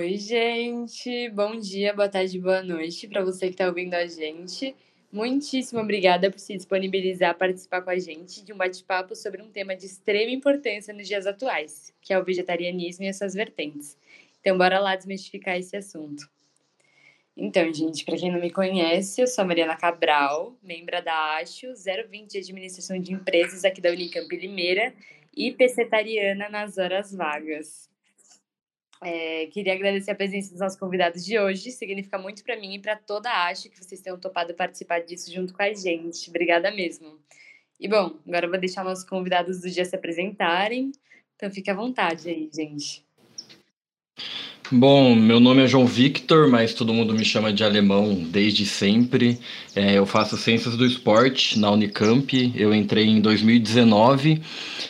Oi, gente. Bom dia, boa tarde, boa noite para você que está ouvindo a gente. Muitíssimo obrigada por se disponibilizar a participar com a gente de um bate-papo sobre um tema de extrema importância nos dias atuais, que é o vegetarianismo e as suas vertentes. Então, bora lá desmistificar esse assunto. Então, gente, para quem não me conhece, eu sou a Mariana Cabral, membro da ASHO 020 de Administração de Empresas aqui da Unicamp Limeira e pescetariana nas horas vagas. É, queria agradecer a presença dos nossos convidados de hoje. Significa muito para mim e para toda a Acho que vocês tenham topado participar disso junto com a gente. Obrigada mesmo. E bom, agora eu vou deixar nossos convidados do dia se apresentarem. Então fique à vontade aí, gente. Bom, meu nome é João Victor, mas todo mundo me chama de alemão desde sempre. É, eu faço ciências do esporte na Unicamp. Eu entrei em 2019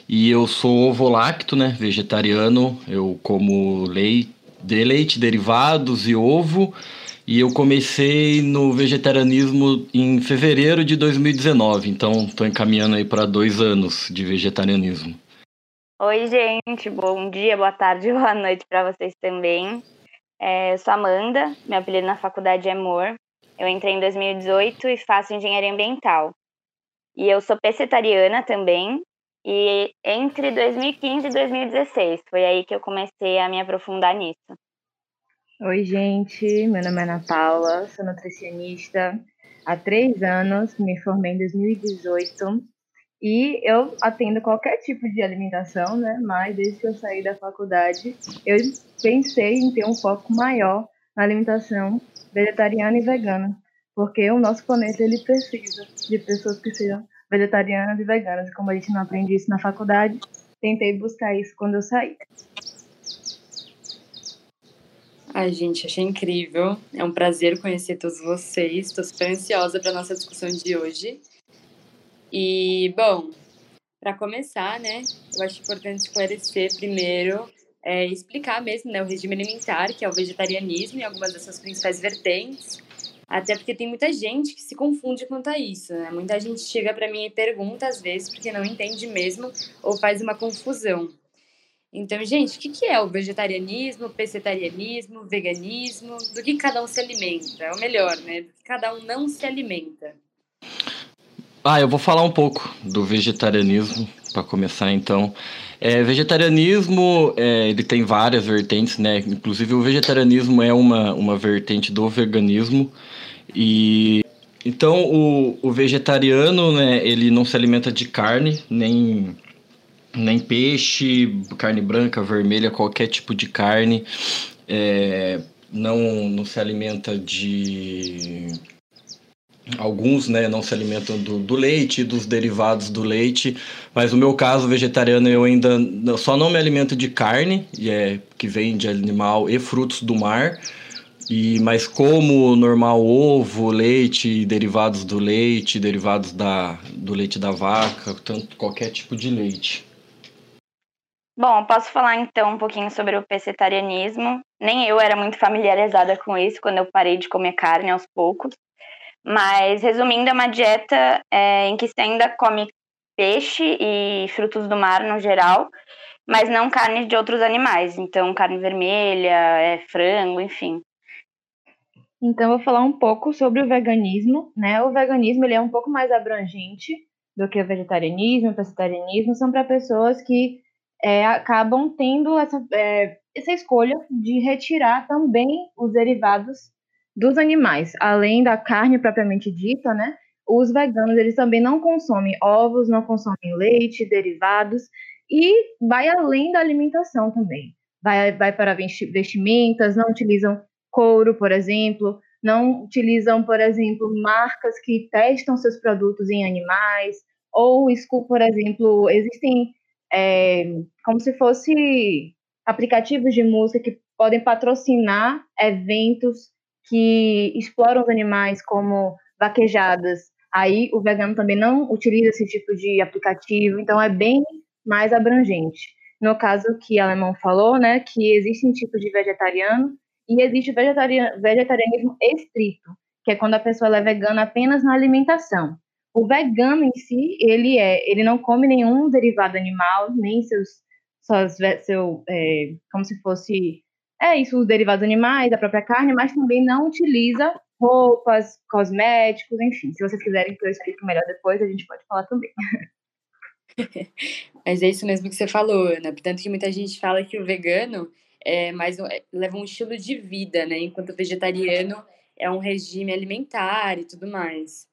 e eu sou ovo-lacto, né? Vegetariano. Eu como leite, de leite, derivados e ovo. E eu comecei no vegetarianismo em fevereiro de 2019, então estou encaminhando aí para dois anos de vegetarianismo. Oi, gente, bom dia, boa tarde, boa noite para vocês também. É, eu sou Amanda, meu apelido na faculdade é Amor. Eu entrei em 2018 e faço engenharia ambiental. E eu sou pescetariana também. E entre 2015 e 2016 foi aí que eu comecei a me aprofundar nisso. Oi, gente, meu nome é Ana Paula, sou nutricionista há três anos, me formei em 2018 e eu atendo qualquer tipo de alimentação, né? Mas desde que eu saí da faculdade, eu pensei em ter um foco maior na alimentação vegetariana e vegana, porque o nosso planeta ele precisa de pessoas que sejam vegetarianas e veganas. E como a gente não aprende isso na faculdade, tentei buscar isso quando eu saí. Ai, gente, achei incrível. É um prazer conhecer todos vocês. Estou super ansiosa para nossa discussão de hoje. E, bom, para começar, né, eu acho importante esclarecer primeiro, é, explicar mesmo né, o regime alimentar, que é o vegetarianismo e algumas das suas principais vertentes, até porque tem muita gente que se confunde quanto a isso, né? Muita gente chega para mim e pergunta às vezes porque não entende mesmo ou faz uma confusão. Então, gente, o que, é o vegetarianismo, o pescetarianismo, o veganismo? Do que cada um se alimenta? É o melhor, né? Do que cada um não se alimenta. Ah, eu vou falar um pouco do vegetarianismo para começar então. É, vegetarianismo, é, ele tem várias vertentes, né? Inclusive o vegetarianismo é uma, uma vertente do veganismo. E então o, o vegetariano, né, ele não se alimenta de carne, nem, nem peixe, carne branca, vermelha, qualquer tipo de carne. É, não, não se alimenta de Alguns né, não se alimentam do, do leite, dos derivados do leite, mas no meu caso vegetariano eu ainda só não me alimento de carne, é, que vem de animal e frutos do mar, e mas como normal ovo, leite, derivados do leite, derivados da, do leite da vaca, tanto qualquer tipo de leite. Bom, posso falar então um pouquinho sobre o pescetarianismo. Nem eu era muito familiarizada com isso quando eu parei de comer carne aos poucos. Mas, resumindo, é uma dieta é, em que você ainda come peixe e frutos do mar no geral, mas não carne de outros animais. Então, carne vermelha, é, frango, enfim. Então, eu vou falar um pouco sobre o veganismo. Né? O veganismo ele é um pouco mais abrangente do que o vegetarianismo, o vegetarianismo. São para pessoas que é, acabam tendo essa, é, essa escolha de retirar também os derivados dos animais, além da carne propriamente dita, né? Os veganos eles também não consomem ovos, não consomem leite, derivados e vai além da alimentação também. Vai, vai para vestimentas, não utilizam couro, por exemplo, não utilizam, por exemplo, marcas que testam seus produtos em animais, ou, por exemplo, existem é, como se fosse aplicativos de música que podem patrocinar eventos que exploram os animais como vaquejadas. Aí o vegano também não utiliza esse tipo de aplicativo, então é bem mais abrangente. No caso que o alemão falou, né, que existem tipos de vegetariano e existe vegetarianismo estrito, que é quando a pessoa é vegana apenas na alimentação. O vegano em si, ele é, ele não come nenhum derivado animal, nem seus, suas, seu, é, como se fosse é isso, os derivados animais, a própria carne, mas também não utiliza roupas, cosméticos, enfim. Se vocês quiserem que eu explique melhor depois, a gente pode falar também. Mas é isso mesmo que você falou, Ana. Portanto, que muita gente fala que o vegano é mais é, leva um estilo de vida, né? Enquanto o vegetariano é um regime alimentar e tudo mais.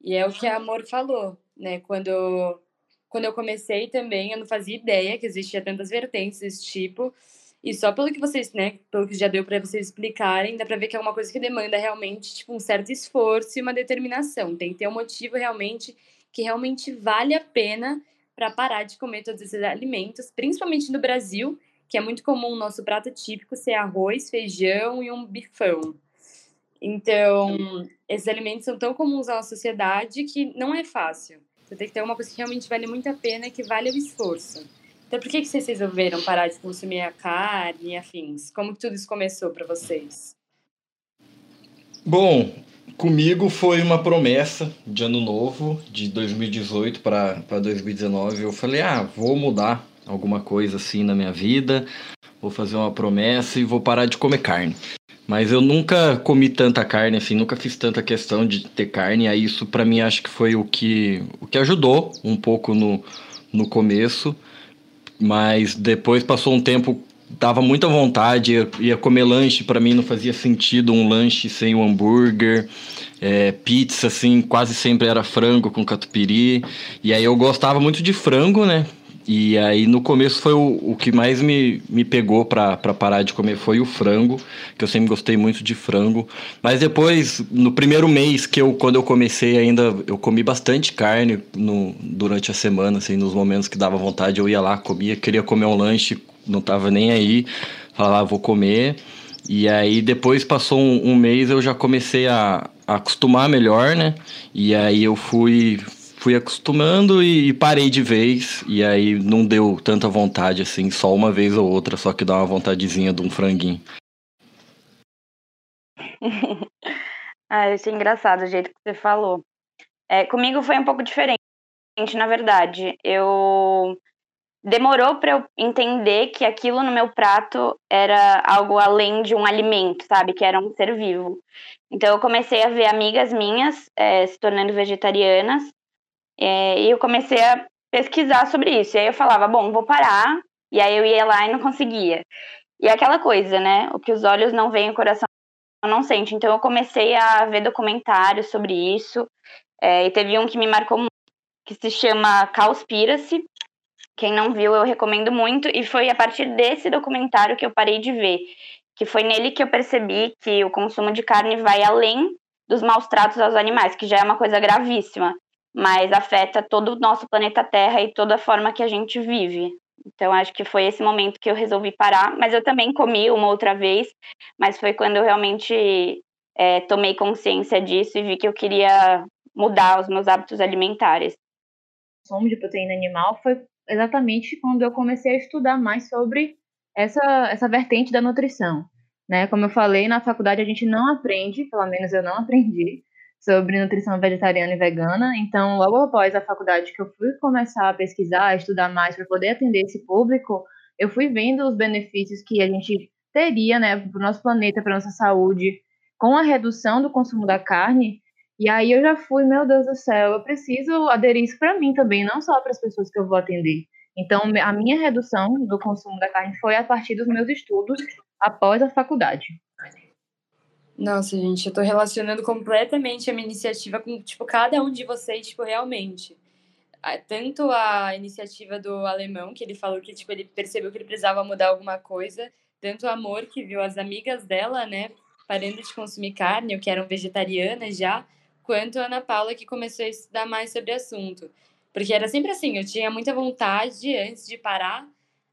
E é o que a Amor falou, né? Quando, quando eu comecei também, eu não fazia ideia que existia tantas vertentes desse tipo. E só pelo que vocês, né, pelo que já deu para vocês explicarem, dá para ver que é uma coisa que demanda realmente, tipo, um certo esforço e uma determinação. Tem que ter um motivo realmente que realmente vale a pena para parar de comer todos esses alimentos, principalmente no Brasil, que é muito comum o nosso prato típico ser arroz, feijão e um bifão. Então, esses alimentos são tão comuns à sociedade que não é fácil. Você tem que ter uma coisa que realmente vale muito a pena que vale o esforço. Então, por que, que vocês resolveram parar de consumir a carne e afins? Como que tudo isso começou para vocês? Bom, comigo foi uma promessa de ano novo, de 2018 para 2019. Eu falei, ah, vou mudar alguma coisa assim na minha vida, vou fazer uma promessa e vou parar de comer carne. Mas eu nunca comi tanta carne, assim, nunca fiz tanta questão de ter carne. Aí isso para mim acho que foi o que, o que ajudou um pouco no, no começo. Mas depois passou um tempo, dava muita vontade, ia, ia comer lanche, para mim não fazia sentido um lanche sem o um hambúrguer. É, pizza, assim, quase sempre era frango com catupiry. E aí eu gostava muito de frango, né? E aí no começo foi o, o que mais me, me pegou para parar de comer foi o frango, que eu sempre gostei muito de frango. Mas depois, no primeiro mês que eu quando eu comecei ainda, eu comi bastante carne no, durante a semana, assim, nos momentos que dava vontade, eu ia lá, comia, queria comer um lanche, não tava nem aí, falava, ah, vou comer. E aí depois passou um, um mês, eu já comecei a, a acostumar melhor, né? E aí eu fui fui acostumando e, parei de vez. E aí não deu tanta vontade assim, só uma vez ou outra, só que dá uma vontadezinha de um franguinho. ah, isso é engraçado o jeito que você falou. É, comigo foi um pouco diferente, na verdade. Eu demorou para eu entender que aquilo no meu prato era algo além de um alimento, sabe? Que era um ser vivo. Então eu comecei a ver amigas minhas é, se tornando vegetarianas é, e eu comecei a pesquisar sobre isso. E aí eu falava, bom, vou parar. E aí eu ia lá e não conseguia. E é aquela coisa, né? O que os olhos não veem, o coração não sente. Então eu comecei a ver documentários sobre isso. É, e teve um que me marcou muito, que se chama Cowspiracy. Quem não viu, eu recomendo muito. E foi a partir desse documentário que eu parei de ver. Que foi nele que eu percebi que o consumo de carne vai além dos maus tratos aos animais, que já é uma coisa gravíssima mas afeta todo o nosso planeta Terra e toda a forma que a gente vive. Então, acho que foi esse momento que eu resolvi parar. Mas eu também comi uma outra vez, mas foi quando eu realmente é, tomei consciência disso e vi que eu queria mudar os meus hábitos alimentares. O consumo de proteína animal foi exatamente quando eu comecei a estudar mais sobre essa, essa vertente da nutrição. Né? Como eu falei, na faculdade a gente não aprende, pelo menos eu não aprendi, sobre nutrição vegetariana e vegana. Então, logo após a faculdade que eu fui começar a pesquisar, a estudar mais para poder atender esse público, eu fui vendo os benefícios que a gente teria, né, para o nosso planeta, para nossa saúde, com a redução do consumo da carne. E aí eu já fui, meu Deus do céu, eu preciso aderir isso para mim também, não só para as pessoas que eu vou atender. Então, a minha redução do consumo da carne foi a partir dos meus estudos após a faculdade. Nossa, gente, eu tô relacionando completamente a minha iniciativa com, tipo, cada um de vocês, tipo, realmente. Tanto a iniciativa do alemão, que ele falou que, tipo, ele percebeu que ele precisava mudar alguma coisa, tanto o amor, que viu as amigas dela, né, parando de consumir carne, ou que eram vegetarianas já, quanto a Ana Paula, que começou a estudar mais sobre o assunto. Porque era sempre assim, eu tinha muita vontade antes de parar,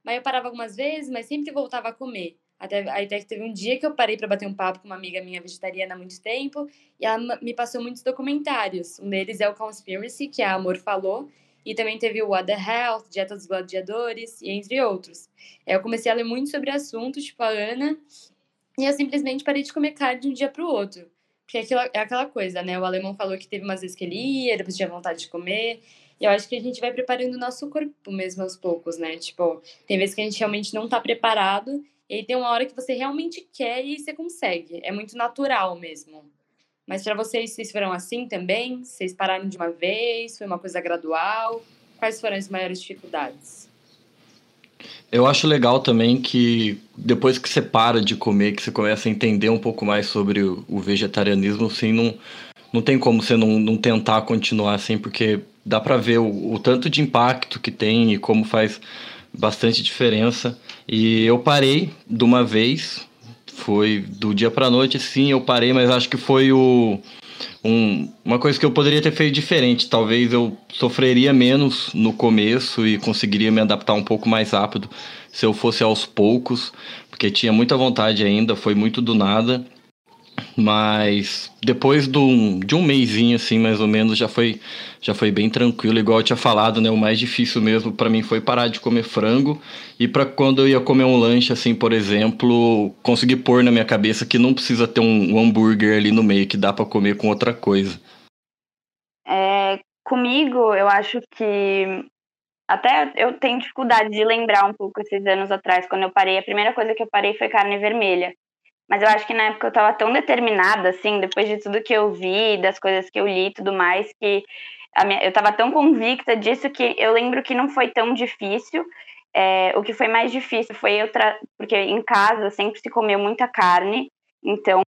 mas eu parava algumas vezes, mas sempre voltava a comer. Até, até que teve um dia que eu parei para bater um papo com uma amiga minha vegetariana há muito tempo e ela me passou muitos documentários. Um deles é o Conspiracy, que a Amor falou, e também teve o What the Health, Dieta dos Gladiadores, e entre outros. Eu comecei a ler muito sobre o assunto, tipo a Ana, e eu simplesmente parei de comer carne de um dia para o outro. Porque é aquela, é aquela coisa, né? O alemão falou que teve umas vezes que ele ia, depois tinha vontade de comer. E eu acho que a gente vai preparando o nosso corpo mesmo aos poucos, né? Tipo, tem vezes que a gente realmente não tá preparado E aí tem uma hora que você realmente quer e você consegue. É muito natural mesmo. Mas para vocês, vocês foram assim também? Vocês pararam de uma vez? Foi uma coisa gradual? Quais foram as maiores dificuldades? Eu acho legal também que depois que você para de comer, que você começa a entender um pouco mais sobre o, vegetarianismo, assim, não, não tem como você não, não tentar continuar assim, porque dá para ver o, o tanto de impacto que tem e como faz bastante diferença. E eu parei de uma vez, foi do dia para noite, sim, eu parei, mas acho que foi o um, uma coisa que eu poderia ter feito diferente. Talvez eu sofreria menos no começo e conseguiria me adaptar um pouco mais rápido se eu fosse aos poucos, porque tinha muita vontade ainda, foi muito do nada. Mas depois do, de um mêsinho, assim, mais ou menos, já foi, já foi bem tranquilo. Igual eu tinha falado, né? O mais difícil mesmo para mim foi parar de comer frango. E para quando eu ia comer um lanche, assim, por exemplo, conseguir pôr na minha cabeça que não precisa ter um, um hambúrguer ali no meio, que dá para comer com outra coisa. É, comigo, eu acho que até eu tenho dificuldade de lembrar um pouco esses anos atrás, quando eu parei. A primeira coisa que eu parei foi carne vermelha. Mas eu acho que na época eu tava tão determinada, assim, depois de tudo que eu vi, das coisas que eu li e tudo mais, que minha, eu tava tão convicta disso que eu lembro que não foi tão difícil. É, o que foi mais difícil foi eu, porque em casa sempre se comeu muita carne, então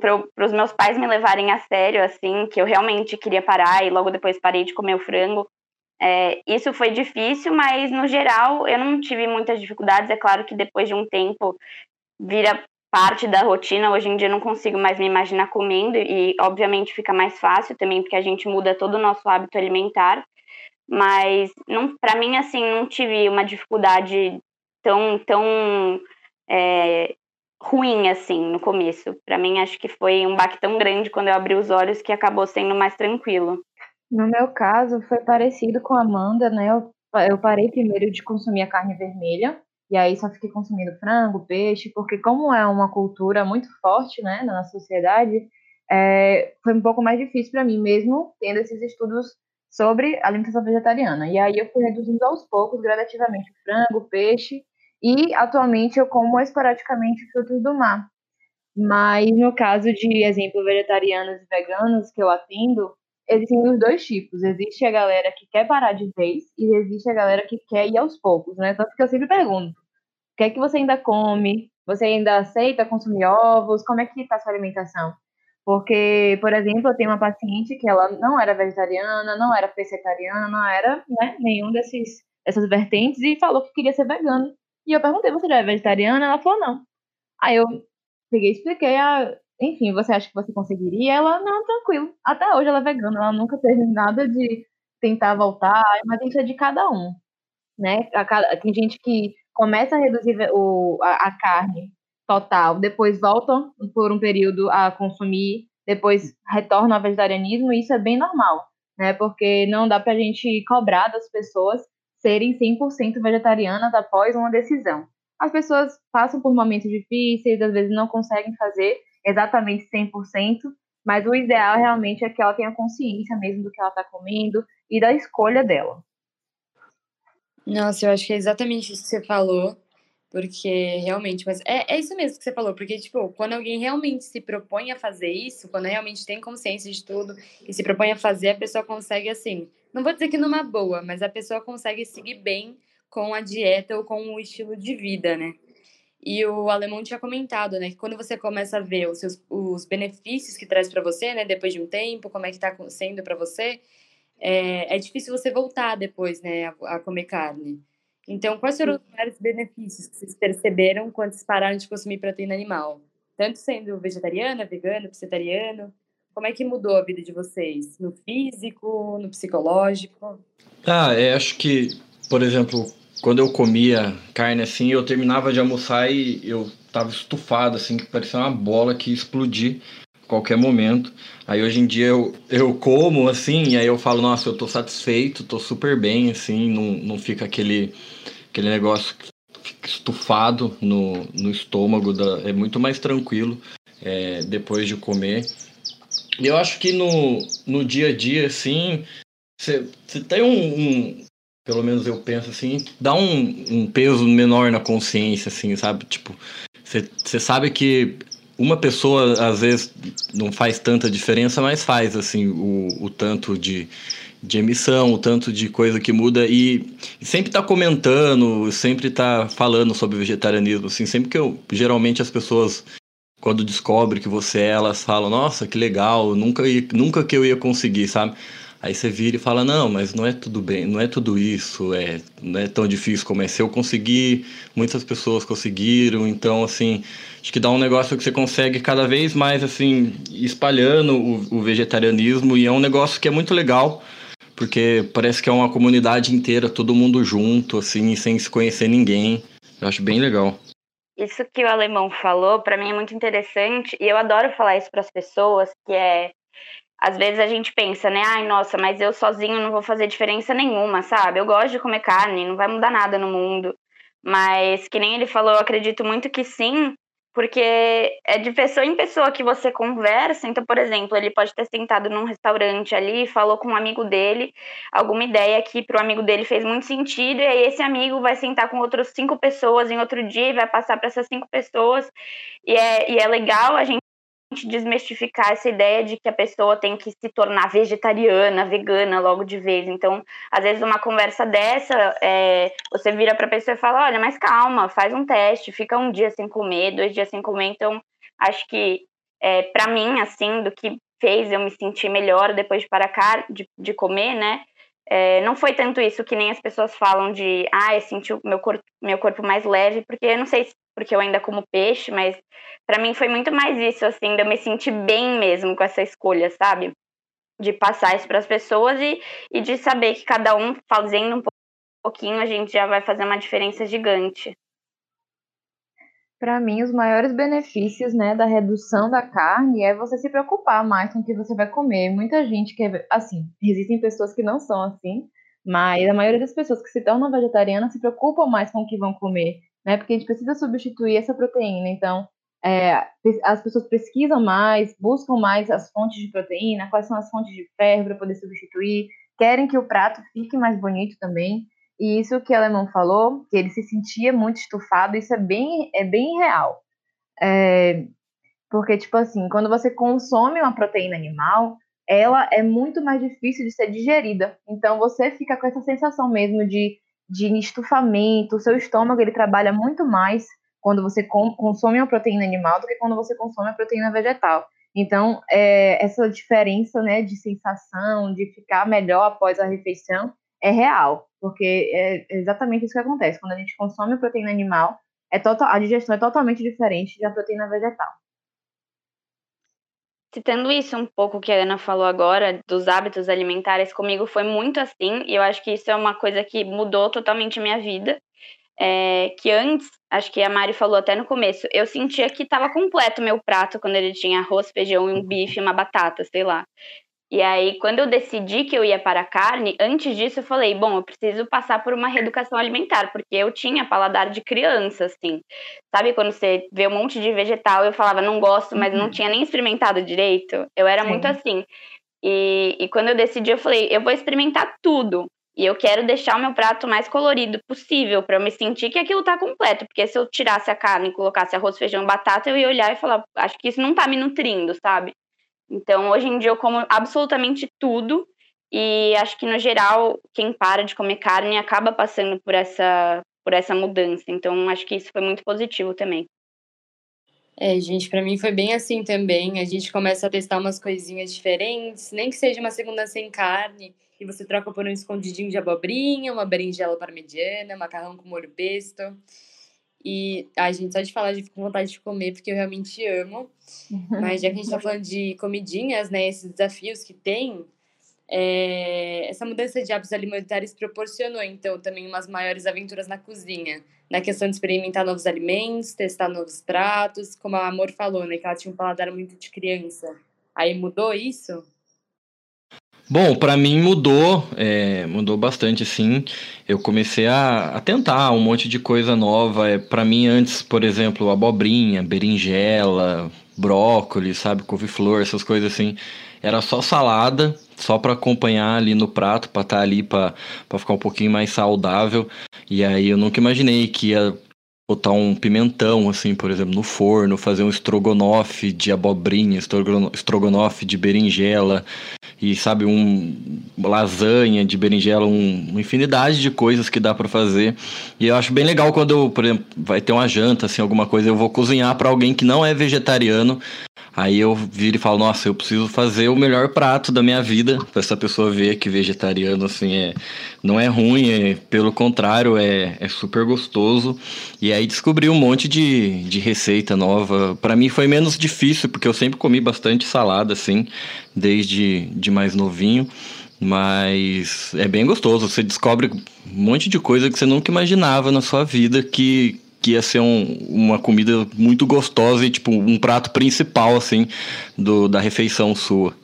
para os meus pais me levarem a sério, assim, que eu realmente queria parar e logo depois parei de comer o frango. É, isso foi difícil, mas no geral eu não tive muitas dificuldades. É claro que depois de um tempo vira parte da rotina. Hoje em dia não consigo mais me imaginar comendo e, obviamente, fica mais fácil também porque a gente muda todo o nosso hábito alimentar. Mas não, para mim, assim, não tive uma dificuldade tão, tão é, ruim assim no começo. Para mim, acho que foi um baque tão grande quando eu abri os olhos que acabou sendo mais tranquilo. No meu caso, foi parecido com a Amanda, né? Eu, eu parei primeiro de consumir a carne vermelha e aí só fiquei consumindo frango, peixe, porque como é uma cultura muito forte, né, na sociedade, é, foi um pouco mais difícil para mim mesmo, tendo esses estudos sobre alimentação vegetariana. E aí eu fui reduzindo aos poucos, gradativamente, frango, peixe, e atualmente eu como esporadicamente frutos do mar. Mas no caso de exemplo vegetarianos e veganos que eu atendo, existem os dois tipos. Existe a galera que quer parar de vez e existe a galera que quer ir aos poucos, né? Tanto que eu sempre pergunto, o que é que você ainda come? Você ainda aceita consumir ovos? Como é que está a sua alimentação? Porque, por exemplo, eu tenho uma paciente que ela não era vegetariana, não era pescetariana, não era né, nenhum desses, dessas vertentes e falou que queria ser vegana. E eu perguntei, você já é vegetariana? Ela falou, não. Aí eu peguei e expliquei, ah, enfim, você acha que você conseguiria? Ela, não, tranquilo. Até hoje ela é vegana, ela nunca teve nada de tentar voltar, mas isso é de cada um, né? Tem gente que começa a reduzir o, a, a carne total, depois voltam por um período a consumir, depois retornam ao vegetarianismo, e isso é bem normal, né? Porque não dá para a gente cobrar das pessoas serem 100% vegetarianas após uma decisão. As pessoas passam por momentos difíceis, às vezes não conseguem fazer exatamente 100%, mas o ideal realmente é que ela tenha consciência mesmo do que ela está comendo e da escolha dela. Nossa, eu acho que é exatamente isso que você falou, porque realmente, mas é, é isso mesmo que você falou, porque, tipo, quando alguém realmente se propõe a fazer isso, quando realmente tem consciência de tudo e se propõe a fazer, a pessoa consegue, assim, não vou dizer que numa boa, mas a pessoa consegue seguir bem com a dieta ou com o estilo de vida, né? E o alemão tinha comentado, né, que quando você começa a ver os, seus, os benefícios que traz para você, né, depois de um tempo, como é que tá sendo para você, é, é difícil você voltar depois, né, a, a comer carne. Então, quais foram os maiores benefícios que vocês perceberam quando vocês pararam de consumir proteína animal? Tanto sendo vegetariana, vegana, vegetariano, como é que mudou a vida de vocês? No físico, no psicológico? Ah, é, acho que, por exemplo, quando eu comia carne assim, eu terminava de almoçar e eu tava estufado, assim, que parecia uma bola que ia explodir qualquer momento. Aí hoje em dia eu, eu como assim, e aí eu falo, nossa, eu tô satisfeito, tô super bem, assim, não, não fica aquele, aquele negócio estufado no, no estômago, da, é muito mais tranquilo é, depois de comer. E eu acho que no, no dia a dia, assim, você tem um, um, pelo menos eu penso assim, dá um, um peso menor na consciência, assim, sabe? Tipo, você sabe que uma pessoa às vezes não faz tanta diferença, mas faz assim o, o tanto de, de emissão, o tanto de coisa que muda e, e sempre está comentando, sempre está falando sobre vegetarianismo, assim, sempre que eu geralmente as pessoas quando descobrem que você é, elas falam, nossa, que legal, nunca nunca que eu ia conseguir, sabe? Aí você vira e fala, não, mas não é tudo bem, não é tudo isso, é, não é tão difícil como é. Se eu conseguir, muitas pessoas conseguiram, então, assim, acho que dá um negócio que você consegue cada vez mais, assim, espalhando o, o vegetarianismo, e é um negócio que é muito legal, porque parece que é uma comunidade inteira, todo mundo junto, assim, sem se conhecer ninguém. Eu acho bem legal. Isso que o alemão falou, para mim é muito interessante, e eu adoro falar isso para as pessoas, que é às vezes a gente pensa, né? Ai, nossa, mas eu sozinho não vou fazer diferença nenhuma, sabe? Eu gosto de comer carne, não vai mudar nada no mundo. Mas, que nem ele falou, eu acredito muito que sim, porque é de pessoa em pessoa que você conversa. Então, por exemplo, ele pode ter sentado num restaurante ali, falou com um amigo dele, alguma ideia que para o amigo dele fez muito sentido, e aí esse amigo vai sentar com outras cinco pessoas em outro dia e vai passar para essas cinco pessoas. E é, e é legal a gente desmistificar essa ideia de que a pessoa tem que se tornar vegetariana, vegana logo de vez. Então, às vezes, uma conversa dessa, é, você vira para a pessoa e fala: olha, mas calma, faz um teste, fica um dia sem comer, dois dias sem comer. Então, acho que, é, para mim, assim, do que fez eu me sentir melhor depois de parar de, de comer, né? É, não foi tanto isso que nem as pessoas falam de, ah, eu senti o meu corpo, meu corpo mais leve, porque eu não sei se porque eu ainda como peixe, mas para mim foi muito mais isso, assim, de eu me sentir bem mesmo com essa escolha, sabe? De passar isso para as pessoas e, e de saber que cada um fazendo um pouquinho, a gente já vai fazer uma diferença gigante. Para mim, os maiores benefícios né, da redução da carne é você se preocupar mais com o que você vai comer. Muita gente quer, assim, existem pessoas que não são assim, mas a maioria das pessoas que se tornam vegetarianas se preocupam mais com o que vão comer né? Porque a gente precisa substituir essa proteína. Então, é, as pessoas pesquisam mais, buscam mais as fontes de proteína, quais são as fontes de ferro para poder substituir, querem que o prato fique mais bonito também. E isso que o Alemão falou, que ele se sentia muito estufado, isso é bem, é bem real. É, porque, tipo assim, quando você consome uma proteína animal, ela é muito mais difícil de ser digerida. Então, você fica com essa sensação mesmo de de estufamento, o seu estômago ele trabalha muito mais quando você consome a proteína animal do que quando você consome a proteína vegetal. Então, é, essa diferença né, de sensação, de ficar melhor após a refeição, é real, porque é exatamente isso que acontece. Quando a gente consome a proteína animal, é total, a digestão é totalmente diferente da proteína vegetal. Citando isso um pouco que a Ana falou agora, dos hábitos alimentares, comigo foi muito assim, e eu acho que isso é uma coisa que mudou totalmente a minha vida. É, que antes, acho que a Mari falou até no começo, eu sentia que estava completo o meu prato quando ele tinha arroz, feijão e um bife, uma batata, sei lá. E aí, quando eu decidi que eu ia para a carne, antes disso eu falei, bom, eu preciso passar por uma reeducação alimentar, porque eu tinha paladar de criança, assim. Sabe quando você vê um monte de vegetal, eu falava, não gosto, mas uhum. não tinha nem experimentado direito? Eu era Sim. muito assim. E, e quando eu decidi, eu falei, eu vou experimentar tudo. E eu quero deixar o meu prato mais colorido possível, para eu me sentir que aquilo tá completo. Porque se eu tirasse a carne e colocasse arroz, feijão, batata, eu ia olhar e falar, acho que isso não tá me nutrindo, sabe? Então, hoje em dia, eu como absolutamente tudo. E acho que, no geral, quem para de comer carne acaba passando por essa, por essa mudança. Então, acho que isso foi muito positivo também. É, gente, para mim foi bem assim também. A gente começa a testar umas coisinhas diferentes, nem que seja uma segunda sem carne, e você troca por um escondidinho de abobrinha, uma berinjela parmegiana, macarrão com molho pesto. E, a gente, só de falar, de com vontade de comer, porque eu realmente amo. Mas já que a gente tá falando de comidinhas, né, esses desafios que tem, é, essa mudança de hábitos alimentares proporcionou, então, também umas maiores aventuras na cozinha. Na questão de experimentar novos alimentos, testar novos pratos, como a Amor falou, né, que ela tinha um paladar muito de criança. Aí mudou isso? Bom, para mim mudou, é, mudou bastante, sim. Eu comecei a, a, tentar um monte de coisa nova. É, para mim, antes, por exemplo, abobrinha, berinjela, brócolis, sabe, couve-flor, essas coisas assim. era só salada, só para acompanhar ali no prato, para estar tá ali para ficar um pouquinho mais saudável. E aí eu nunca imaginei que ia botar um pimentão, assim, por exemplo, no forno, fazer um estrogonofe de abobrinha, estrogonofe de berinjela, e sabe, um lasanha de berinjela, um, uma infinidade de coisas que dá para fazer. E eu acho bem legal quando eu, por exemplo, vai ter uma janta, assim, alguma coisa, eu vou cozinhar para alguém que não é vegetariano Aí eu viro e falo, nossa, eu preciso fazer o melhor prato da minha vida para essa pessoa ver que vegetariano assim é não é ruim, é, pelo contrário, é, é super gostoso. E aí descobri um monte de, de receita nova. Para mim foi menos difícil, porque eu sempre comi bastante salada assim, desde de mais novinho. Mas é bem gostoso, você descobre um monte de coisa que você nunca imaginava na sua vida que, que ia ser um, uma comida muito gostosa e tipo um prato principal assim do, da refeição sua.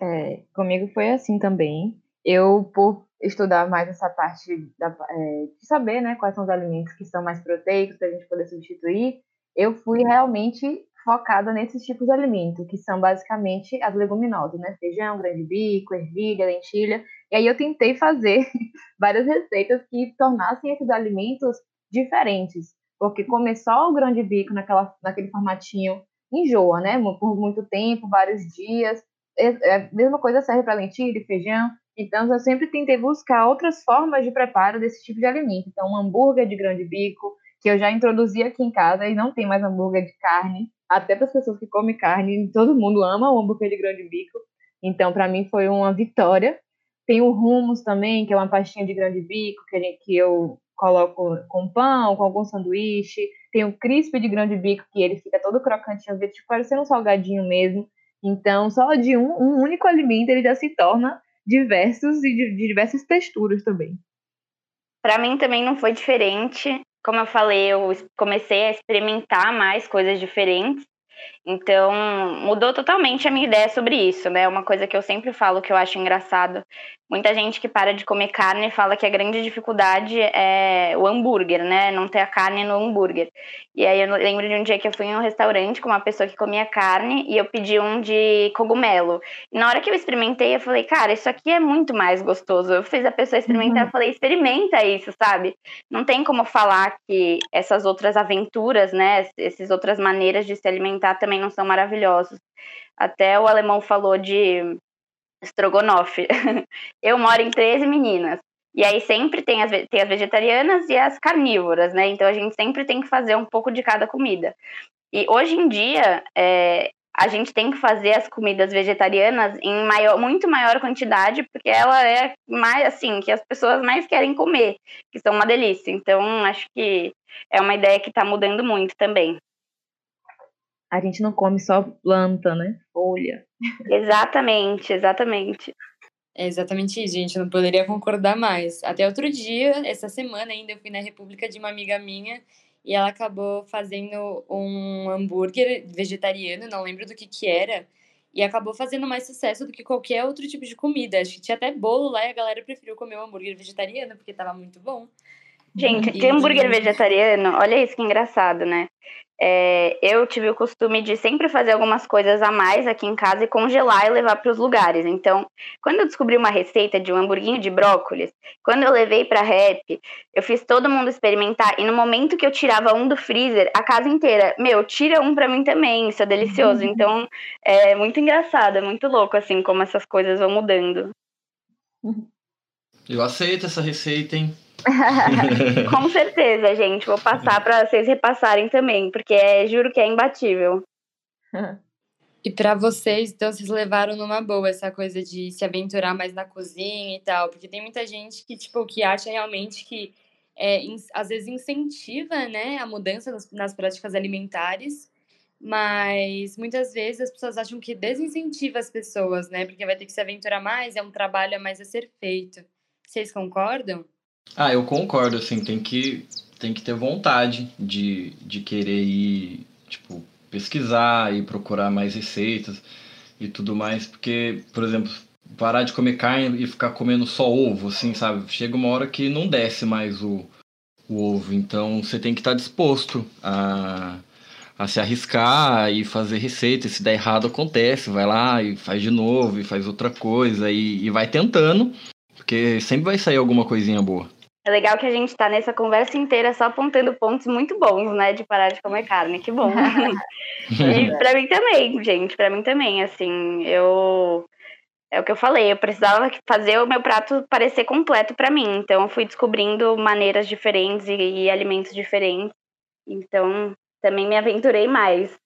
É, comigo foi assim também. Eu por estudar mais essa parte da, é, de saber, né, quais são os alimentos que são mais proteicos para a gente poder substituir, eu fui realmente focada nesses tipos de alimento, que são basicamente as leguminosas, né? Feijão, grande bico, ervilha, lentilha. E aí eu tentei fazer várias receitas que tornassem esses alimentos diferentes, porque comer só o grande bico naquela, naquele formatinho enjoa, né? Por muito tempo, vários dias. É, é, a mesma coisa serve para lentilha feijão. Então, eu sempre tentei buscar outras formas de preparo desse tipo de alimento. Então, um hambúrguer de grande bico, que eu já introduzi aqui em casa e não tem mais hambúrguer de carne, até para as pessoas que comem carne, todo mundo ama o hambúrguer de grande bico. Então, para mim foi uma vitória. Tem o hummus também, que é uma pastinha de grande bico, que eu coloco com pão, com algum sanduíche. Tem o crisp de grande bico, que ele fica todo crocantinho, tipo, parecendo um salgadinho mesmo. Então, só de um, um único alimento ele já se torna diversos e de, de diversas texturas também. Para mim também não foi diferente. Como eu falei, eu comecei a experimentar mais coisas diferentes. Então, mudou totalmente a minha ideia sobre isso, né? Uma coisa que eu sempre falo que eu acho engraçado. Muita gente que para de comer carne fala que a grande dificuldade é o hambúrguer, né? Não ter a carne no hambúrguer. E aí eu lembro de um dia que eu fui em um restaurante com uma pessoa que comia carne e eu pedi um de cogumelo. E na hora que eu experimentei, eu falei, cara, isso aqui é muito mais gostoso. Eu fiz a pessoa experimentar, uhum. eu falei, experimenta isso, sabe? Não tem como falar que essas outras aventuras, né? Essas outras maneiras de se alimentar também não são maravilhosos. Até o alemão falou de estrogonofe. eu moro em 13 meninas. E aí sempre tem as, tem as vegetarianas e as carnívoras, né? Então a gente sempre tem que fazer um pouco de cada comida. E hoje em dia, é, a gente tem que fazer as comidas vegetarianas em maior, muito maior quantidade, porque ela é mais assim, que as pessoas mais querem comer, que são uma delícia. Então, acho que é uma ideia que está mudando muito também a gente não come só planta, né? Folha. Exatamente, exatamente. É exatamente isso, gente. Eu não poderia concordar mais. Até outro dia, essa semana ainda, eu fui na República de uma amiga minha e ela acabou fazendo um hambúrguer vegetariano, não lembro do que que era, e acabou fazendo mais sucesso do que qualquer outro tipo de comida. Acho que tinha até bolo lá e a galera preferiu comer o hambúrguer vegetariano porque tava muito bom. Gente, que hambúrguer vegetariano, olha isso que engraçado, né? É, eu tive o costume de sempre fazer algumas coisas a mais aqui em casa e congelar e levar para os lugares. Então, quando eu descobri uma receita de um hamburguinho de brócolis, quando eu levei para rap, eu fiz todo mundo experimentar e no momento que eu tirava um do freezer, a casa inteira, meu, tira um para mim também, isso é delicioso. Uhum. Então, é muito engraçado, é muito louco assim como essas coisas vão mudando. Eu aceito essa receita, hein? Com certeza, gente. Vou passar para vocês repassarem também, porque é, juro que é imbatível. E para vocês, então, vocês levaram numa boa essa coisa de se aventurar mais na cozinha e tal, porque tem muita gente que, tipo, que acha realmente que é, às vezes incentiva, né, a mudança nas, nas práticas alimentares, mas muitas vezes as pessoas acham que desincentiva as pessoas, né, porque vai ter que se aventurar mais, é um trabalho a mais a ser feito. Vocês concordam? Ah, eu concordo, assim, tem que, tem que ter vontade de, de querer ir, tipo, pesquisar e procurar mais receitas e tudo mais, porque, por exemplo, parar de comer carne e ficar comendo só ovo, assim, sabe? Chega uma hora que não desce mais o, o ovo, então você tem que estar disposto a, a se arriscar e fazer receita. Se der errado, acontece. Vai lá e faz de novo, e faz outra coisa, e, e vai tentando, porque sempre vai sair alguma coisinha boa. É legal que a gente tá nessa conversa inteira só apontando pontos muito bons, né, de parar de comer carne, que bom. e pra mim também, gente, pra mim também, assim, eu é o que eu falei, eu precisava fazer o meu prato parecer completo para mim. Então, eu fui descobrindo maneiras diferentes e, e, alimentos diferentes. Então, também me aventurei mais.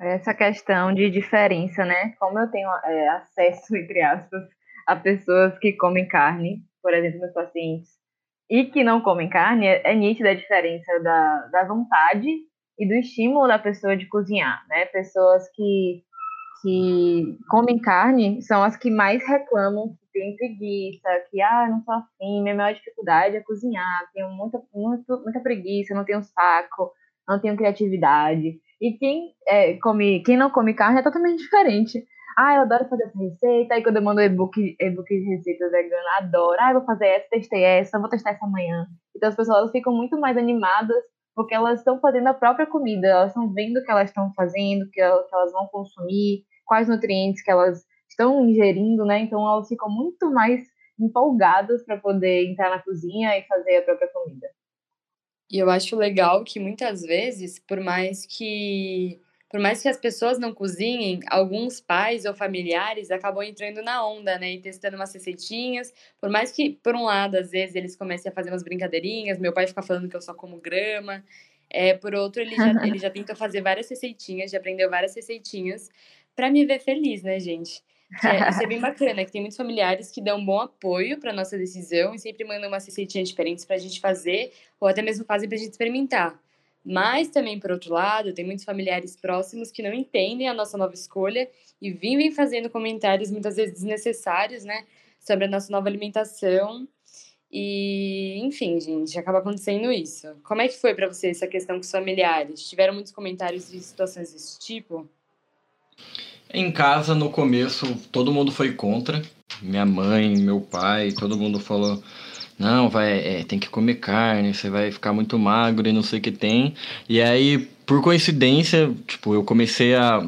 Essa questão de diferença, né? Como eu tenho é, acesso, entre aspas, a pessoas que comem carne, por exemplo, meus pacientes, e que não comem carne, é, é nítida a diferença da, da vontade e do estímulo da pessoa de cozinhar, né? Pessoas que que comem carne são as que mais reclamam que têm preguiça, que ah, não tô afim, minha maior dificuldade é cozinhar, tenho muita, muito, muita preguiça, não tenho saco, não tenho criatividade. E quem, é, come, quem não come carne é totalmente diferente. Ah, eu adoro fazer essa receita. Aí quando eu mando e-book, e-book de receitas veganas, adoro. Ah, eu vou fazer essa, testei essa, vou testar essa amanhã. Então as pessoas ficam muito mais animadas porque elas estão fazendo a própria comida, elas estão vendo o que elas estão fazendo, o que elas vão consumir, quais nutrientes que elas estão ingerindo, né? Então elas ficam muito mais empolgadas para poder entrar na cozinha e fazer a própria comida. E eu acho legal que muitas vezes, por mais que por mais que as pessoas não cozinhem, alguns pais ou familiares acabam entrando na onda, né? E testando umas receitinhas. Por mais que, por um lado, às vezes eles comecem a fazer umas brincadeirinhas, meu pai fica falando que eu só como grama. É, por outro, ele já, ele já tentou fazer várias receitinhas, já aprendeu várias receitinhas para me ver feliz, né, gente? É, isso é bem bacana, que tem muitos familiares que dão um bom apoio para nossa decisão e sempre mandam umas receitinhas diferentes para a gente fazer, ou até mesmo fazem para a gente experimentar. Mas também, por outro lado, tem muitos familiares próximos que não entendem a nossa nova escolha e vivem fazendo comentários muitas vezes desnecessários, né, sobre a nossa nova alimentação. E, enfim, gente, acaba acontecendo isso. Como é que foi para você essa questão com os familiares? Tiveram muitos comentários de situações desse tipo? Em casa, no começo, todo mundo foi contra. Minha mãe, meu pai, todo mundo falou: não, vai, é, tem que comer carne, você vai ficar muito magro e não sei o que tem. E aí, por coincidência, tipo, eu comecei a.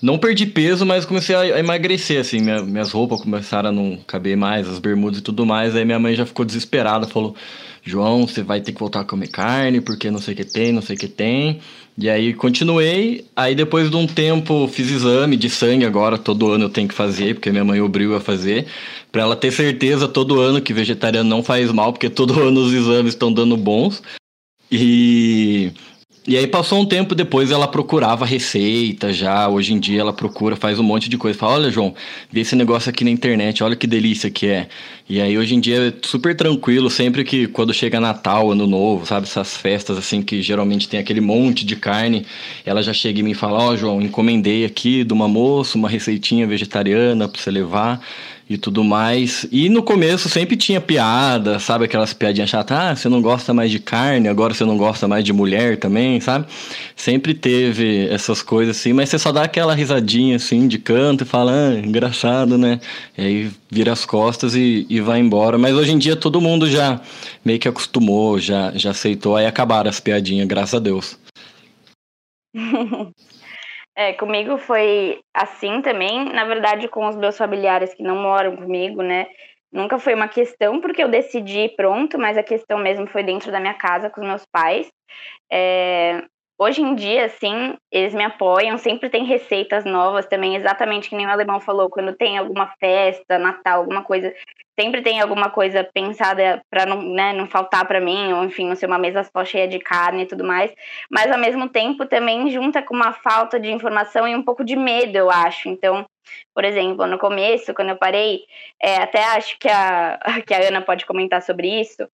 Não perdi peso, mas comecei a emagrecer, assim. Minha, minhas roupas começaram a não caber mais, as bermudas e tudo mais. Aí minha mãe já ficou desesperada, falou: João, você vai ter que voltar a comer carne, porque não sei o que tem, não sei o que tem. E aí continuei, aí depois de um tempo fiz exame de sangue. Agora, todo ano eu tenho que fazer, porque minha mãe obriga a fazer, para ela ter certeza todo ano que vegetariano não faz mal, porque todo ano os exames estão dando bons. E e aí passou um tempo depois ela procurava receita já, hoje em dia ela procura, faz um monte de coisa. Fala, olha João, vê esse negócio aqui na internet, olha que delícia que é. E aí hoje em dia é super tranquilo, sempre que quando chega Natal, Ano Novo, sabe, essas festas assim que geralmente tem aquele monte de carne, ela já chega e fala, ó oh, João, encomendei aqui de uma moça uma receitinha vegetariana para você levar e tudo mais. E no começo sempre tinha piada, sabe? Aquelas piadinhas chatas. Ah, você não gosta mais de carne, agora você não gosta mais de mulher também, sabe? Sempre teve essas coisas assim, mas você só dá aquela risadinha assim de canto e fala, ah, engraçado, né? E aí vira as costas e, e vai embora. Mas hoje em dia todo mundo já meio que acostumou, já, já aceitou. Aí acabaram as piadinhas, graças a Deus. É, comigo foi assim também. Na verdade, com os meus familiares que não moram comigo, né? Nunca foi uma questão porque eu decidi pronto, mas a questão mesmo foi dentro da minha casa com os meus pais. É, hoje em dia, assim, eles me apoiam, sempre tem receitas novas também, exatamente que nem o alemão falou, quando tem alguma festa, Natal, alguma coisa, sempre tem alguma coisa pensada para não, né, não faltar para mim, ou enfim, não ser uma mesa só cheia de carne e tudo mais, mas ao mesmo tempo também junta com uma falta de informação e um pouco de medo, eu acho. Então, por exemplo, no começo, quando eu parei, é, até acho que a, que a Ana pode comentar sobre isso,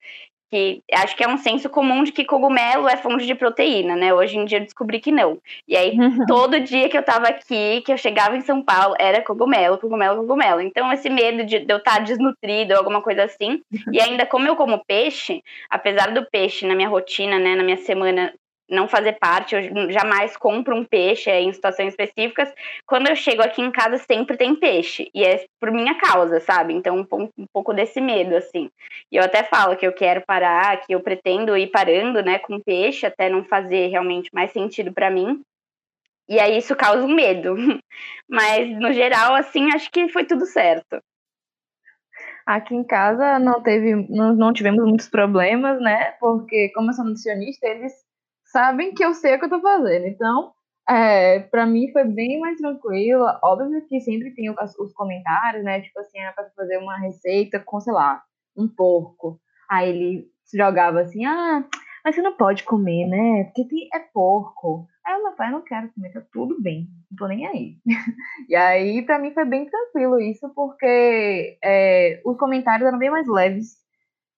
que acho que é um senso comum de que cogumelo é fonte de proteína, né? Hoje em dia eu descobri que não. E aí, uhum. todo dia que eu tava aqui, que eu chegava em São Paulo, era cogumelo, cogumelo, cogumelo. Então, esse medo de, de eu estar desnutrido ou alguma coisa assim. E ainda, como eu como peixe, apesar do peixe na minha rotina, né, na minha semana, não fazer parte, eu jamais compro um peixe é, em situações específicas. Quando eu chego aqui em casa, sempre tem peixe, e é por minha causa, sabe? Então, um, um pouco desse medo, assim. E eu até falo que eu quero parar, que eu pretendo ir parando, né, com peixe, até não fazer realmente mais sentido para mim. E aí isso causa um medo. Mas, no geral, assim, acho que foi tudo certo. Aqui em casa não teve, não, não tivemos muitos problemas, né? Porque como eu sou nutricionista, eles sabem que eu sei o que eu tô fazendo. Então, é, para mim foi bem mais tranquilo. Óbvio que sempre tem os, os comentários, né? Tipo assim, era pra fazer uma receita com, sei lá, um porco. Aí ele jogava assim, ah, mas você não pode comer, né? Porque tem, é porco. Aí o meu pai, não quero comer, tá tudo bem, não tô nem aí. e aí, pra mim, foi bem tranquilo isso, porque é, os comentários eram bem mais leves.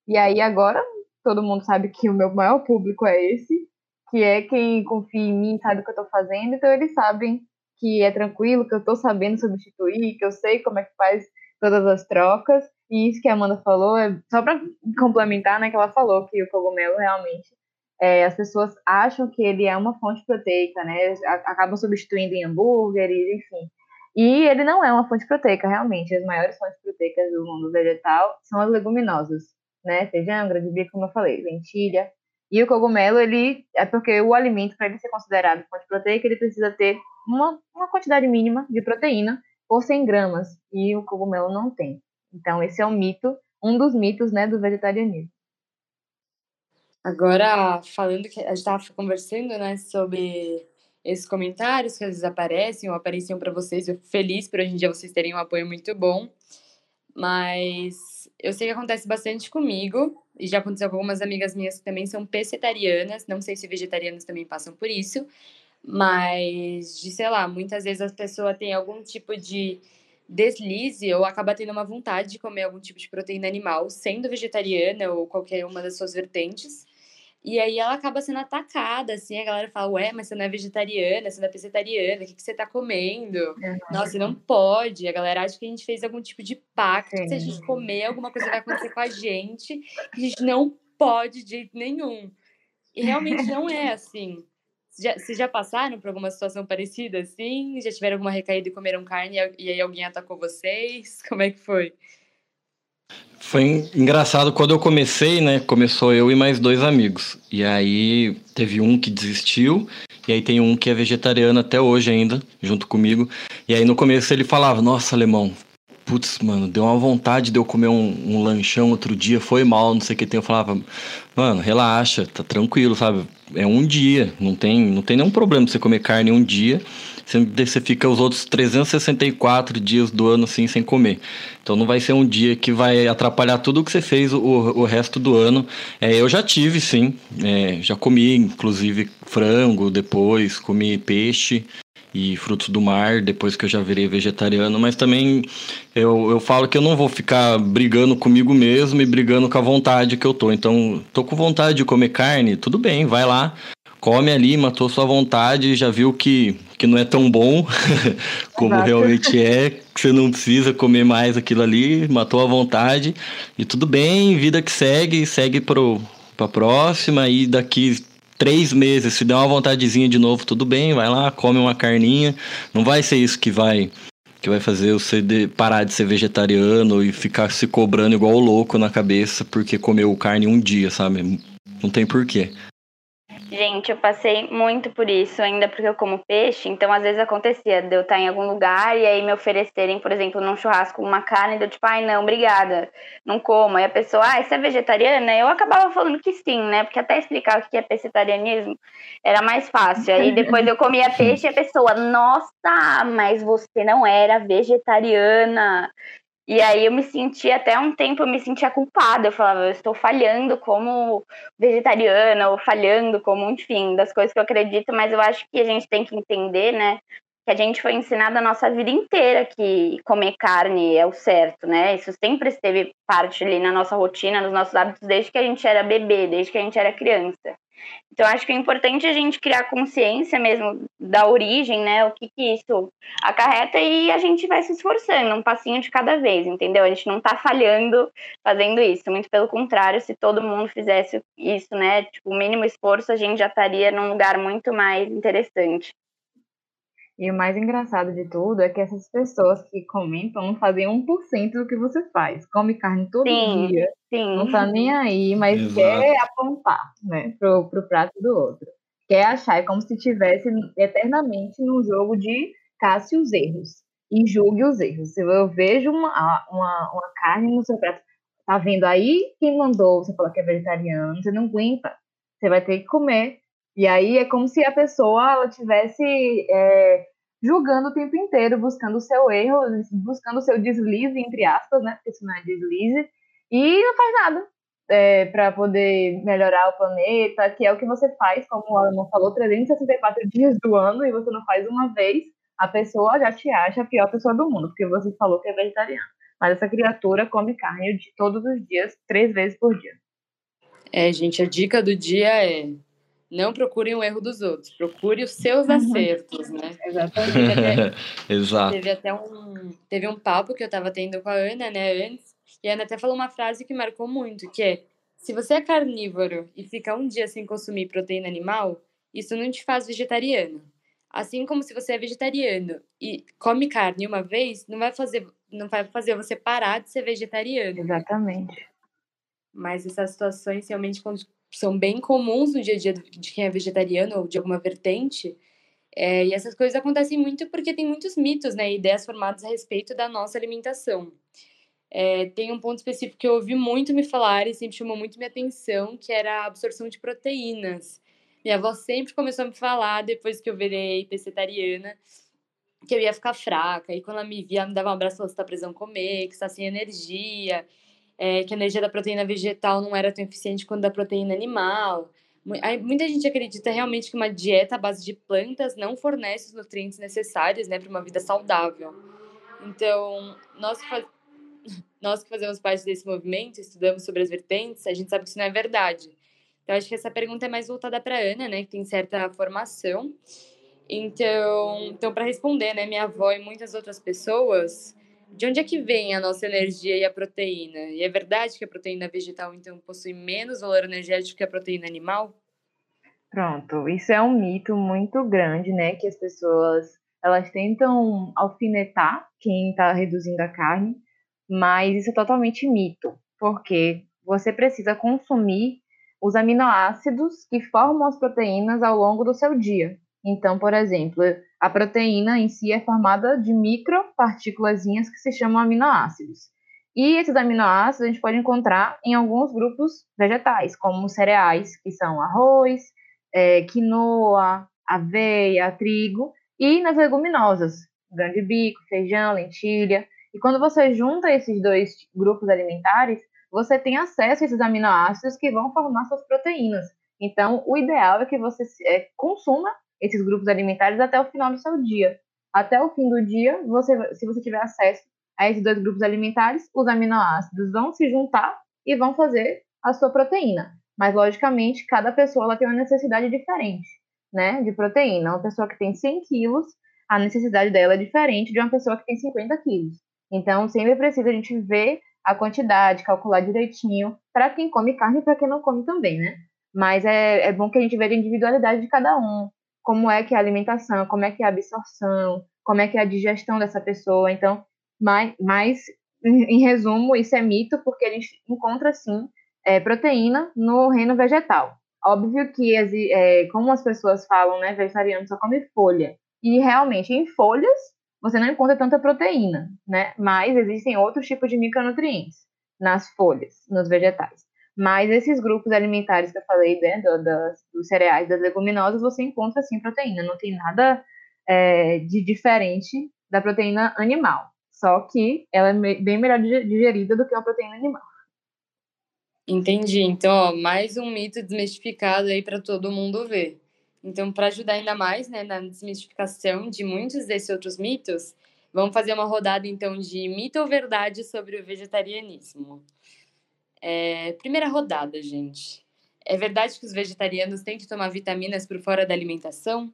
E aí, agora, todo mundo sabe que o meu maior público é esse, que é quem confia em mim, sabe o que eu tô fazendo, então eles sabem que é tranquilo, que eu tô sabendo substituir, que eu sei como é que faz todas as trocas. E isso que a Amanda falou, é só para complementar, né, que ela falou que o cogumelo realmente é, as pessoas acham que ele é uma fonte proteica, né? Acabam substituindo em hambúrgueres, enfim. E ele não é uma fonte proteica, realmente. As maiores fontes proteicas do mundo vegetal são as leguminosas, né? Feijão, grão de bico, como eu falei, lentilha. E o cogumelo, ele é porque o alimento, para ele ser considerado fonte proteica, ele precisa ter uma, uma quantidade mínima de proteína por 100 gramas. E o cogumelo não tem. Então, esse é um mito, um dos mitos, né, do vegetarianismo. Agora, falando que a gente estava conversando, né, sobre esses comentários que às vezes aparecem ou apareciam para vocês, eu fico feliz por hoje em dia vocês terem um apoio muito bom, mas eu sei que acontece bastante comigo, e já aconteceu com algumas amigas minhas que também são pescetarianas, não sei se vegetarianas também passam por isso, mas de, sei lá, muitas vezes a pessoa tem algum tipo de deslize ou acaba tendo uma vontade de comer algum tipo de proteína animal, sendo vegetariana ou qualquer uma das suas vertentes. E aí ela acaba sendo atacada, assim, a galera fala, ué, mas você não é vegetariana, você não é pescetariana, o que, que você tá comendo? Uhum. Nossa, não pode. A galera acha que a gente fez algum tipo de pacto, se a gente comer, alguma coisa vai acontecer com a gente, que a gente não pode de jeito nenhum. E realmente não é assim. Já, vocês já passaram por alguma situação parecida assim? Já tiveram alguma recaída e comeram carne e aí alguém atacou vocês? Como é que foi? Foi engraçado quando eu comecei, né? Começou eu e mais dois amigos. E aí teve um que desistiu, e aí tem um que é vegetariano até hoje ainda, junto comigo. E aí no começo ele falava: Nossa, alemão, putz, mano, deu uma vontade de eu comer um, um lanchão outro dia, foi mal, não sei o que tem. Eu falava, mano, relaxa, tá tranquilo, sabe? É um dia, não tem, não tem nenhum problema você comer carne um dia você fica os outros 364 dias do ano assim sem comer. Então não vai ser um dia que vai atrapalhar tudo o que você fez o, o resto do ano. É, eu já tive, sim. É, já comi, inclusive, frango depois, comi peixe e frutos do mar, depois que eu já virei vegetariano, mas também eu, eu falo que eu não vou ficar brigando comigo mesmo e brigando com a vontade que eu tô. Então, tô com vontade de comer carne, tudo bem, vai lá, come ali, matou sua vontade, já viu que, que não é tão bom como Exato. realmente é, que você não precisa comer mais aquilo ali, matou a vontade, e tudo bem, vida que segue, segue pro, pra próxima, e daqui três meses, se der uma vontadezinha de novo, tudo bem, vai lá, come uma carninha, não vai ser isso que vai que vai fazer você de, parar de ser vegetariano e ficar se cobrando igual louco na cabeça porque comeu carne um dia, sabe? Não tem porquê. Gente, eu passei muito por isso, ainda porque eu como peixe, então às vezes acontecia de eu estar em algum lugar e aí me oferecerem, por exemplo, num churrasco uma carne, eu tipo, ai não, obrigada, não como. Aí a pessoa, ah, você é vegetariana? Eu acabava falando que sim, né? Porque até explicar o que é pescetarianismo era mais fácil. Aí depois eu comia peixe e a pessoa, nossa, mas você não era vegetariana. E aí eu me senti, até um tempo, eu me sentia culpada. Eu falava, eu estou falhando como vegetariana, ou falhando como, enfim, das coisas que eu acredito, mas eu acho que a gente tem que entender, né? que a gente foi ensinado a nossa vida inteira que comer carne é o certo, né? Isso sempre esteve parte ali na nossa rotina, nos nossos hábitos, desde que a gente era bebê, desde que a gente era criança. Então, acho que é importante a gente criar consciência mesmo da origem, né? O que, que isso acarreta e a gente vai se esforçando, um passinho de cada vez, entendeu? A gente não tá falhando fazendo isso, muito pelo contrário, se todo mundo fizesse isso, né? Tipo, o mínimo esforço, a gente já estaria num lugar muito mais interessante. E o mais engraçado de tudo é que essas pessoas que comentam não fazem 1% do que você faz. Come carne todo sim, dia, sim. não tá nem aí, mas Exato. quer apontar né, pro, pro prato do outro. Quer achar, é como se estivesse eternamente num jogo de casse os erros e julgue os erros. Se eu vejo uma, uma, uma carne no seu prato, tá vendo aí quem mandou você falar que é vegetariano, você não aguenta, você vai ter que comer e aí é como se a pessoa ela tivesse é, julgando o tempo inteiro, buscando o seu erro, buscando o seu deslize, entre aspas, né? Porque isso não é deslize, e não faz nada é, para poder melhorar o planeta, que é o que você faz, como a Ana falou, 364 dias do ano, e você não faz uma vez, a pessoa já te acha a pior pessoa do mundo, porque você falou que é vegetariano. Mas essa criatura come carne de todos os dias, três vezes por dia. É, gente, a dica do dia é não procurem o erro dos outros, procure os seus uhum. acertos, né? Exatamente. Exato. Teve até um, teve um papo que eu estava tendo com a Ana, né, antes, e a Ana até falou uma frase que marcou muito, que é, se você é carnívoro e fica um dia sem consumir proteína animal, isso não te faz vegetariano. Assim como se você é vegetariano e come carne uma vez, não vai fazer, não vai fazer você parar de ser vegetariano. Exatamente. Mas essas situações realmente são bem comuns no dia a dia de quem é vegetariano ou de alguma vertente. É, e essas coisas acontecem muito porque tem muitos mitos, né, ideias formadas a respeito da nossa alimentação. É, tem um ponto específico que eu ouvi muito me falar e sempre chamou muito minha atenção, que era a absorção de proteínas. Minha avó sempre começou a me falar, depois que eu virei pescetariana, que eu ia ficar fraca. E quando ela me via, ela me dava um abraço falou: você tá precisando comer, que você tá sem energia é, que a energia da proteína vegetal não era tão eficiente quanto da proteína animal. Muita gente acredita realmente que uma dieta à base de plantas não fornece os nutrientes necessários né, para uma vida saudável. Então, nós que, faz... nós que fazemos parte desse movimento, estudamos sobre as vertentes, a gente sabe que isso não é verdade. Então, acho que essa pergunta é mais voltada para a Ana, né, que tem certa formação. Então, então para responder, né, minha avó e muitas outras pessoas de onde é que vem a nossa energia e a proteína? E é verdade que a proteína vegetal, então, possui menos valor energético que a proteína animal? Pronto, isso é um mito muito grande, né? Que as pessoas elas tentam alfinetar quem está reduzindo a carne, mas isso é totalmente mito, porque você precisa consumir os aminoácidos que formam as proteínas ao longo do seu dia. Então, por exemplo, a proteína em si é formada de micropartículas que se chamam aminoácidos. E esses aminoácidos a gente pode encontrar em alguns grupos vegetais, como cereais, que são arroz, é, quinoa, aveia, trigo, e nas leguminosas, grão de bico, feijão, lentilha. E quando você junta esses dois grupos alimentares, você tem acesso a esses aminoácidos que vão formar suas proteínas. Então, o ideal é que você é, consuma esses grupos alimentares até o final do seu dia. Até o fim do dia, você, se você tiver acesso a esses dois grupos alimentares, os aminoácidos vão se juntar e vão fazer a sua proteína. Mas, logicamente, cada pessoa ela tem uma necessidade diferente né, de proteína. Uma pessoa que tem 100 quilos, a necessidade dela é diferente de uma pessoa que tem 50 quilos. Então, sempre precisa a gente ver a quantidade, calcular direitinho, para quem come carne e para quem não come também, né? Mas é, é bom que a gente veja a individualidade de cada um, como é que é a alimentação, como é que é a absorção, como é que é a digestão dessa pessoa. Então, mais, mais em resumo, isso é mito, porque a gente encontra, sim, é, proteína no reino vegetal. Óbvio que, é, como as pessoas falam, né, vegetariano só come folha. E realmente, em folhas, você não encontra tanta proteína, né? Mas existem outros tipos de micronutrientes nas folhas, nos vegetais. Mas esses grupos alimentares que eu falei, né, do, das, dos cereais, das leguminosas, você encontra sim proteína. Não tem nada é, de diferente da proteína animal. Só que ela é bem melhor digerida do que a proteína animal. Entendi. Então, ó, mais um mito desmistificado aí para todo mundo ver. Então, para ajudar ainda mais né, na desmistificação de muitos desses outros mitos, vamos fazer uma rodada então de mito ou verdade sobre o vegetarianismo. É, primeira rodada, gente. É verdade que os vegetarianos têm que tomar vitaminas por fora da alimentação?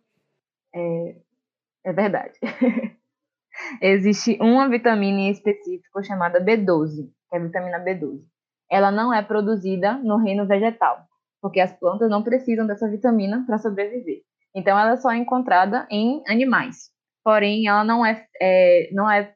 É, é verdade. Existe uma vitamina em específico chamada B12, que é a vitamina B12. Ela não é produzida no reino vegetal porque as plantas não precisam dessa vitamina para sobreviver. Então, ela só é encontrada em animais. Porém, ela não é, é não é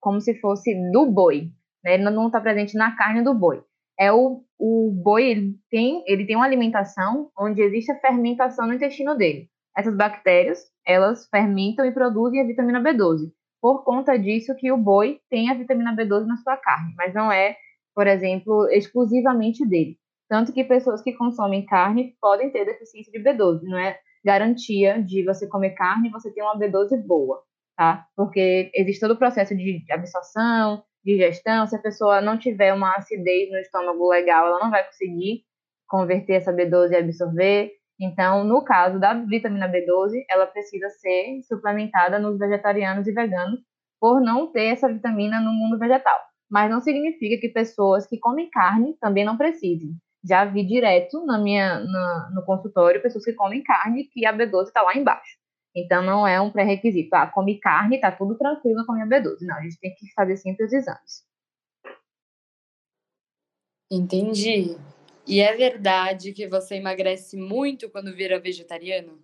como se fosse do boi. Né? Ele não está presente na carne do boi. É o, o boi ele tem ele tem uma alimentação onde existe a fermentação no intestino dele. Essas bactérias elas fermentam e produzem a vitamina B12. Por conta disso que o boi tem a vitamina B12 na sua carne, mas não é, por exemplo, exclusivamente dele. Tanto que pessoas que consomem carne podem ter deficiência de B12, não é garantia de você comer carne e você ter uma B12 boa, tá? Porque existe todo o processo de absorção, digestão, se a pessoa não tiver uma acidez no estômago legal, ela não vai conseguir converter essa B12 e absorver. Então, no caso da vitamina B12, ela precisa ser suplementada nos vegetarianos e veganos por não ter essa vitamina no mundo vegetal. Mas não significa que pessoas que comem carne também não precisem já vi direto na minha, na, no consultório pessoas que comem carne que a B12 está lá embaixo. Então não é um pré-requisito. Ah, come carne, tá tudo tranquilo com a B12. Não, a gente tem que fazer sempre os exames. Entendi. E é verdade que você emagrece muito quando vira vegetariano?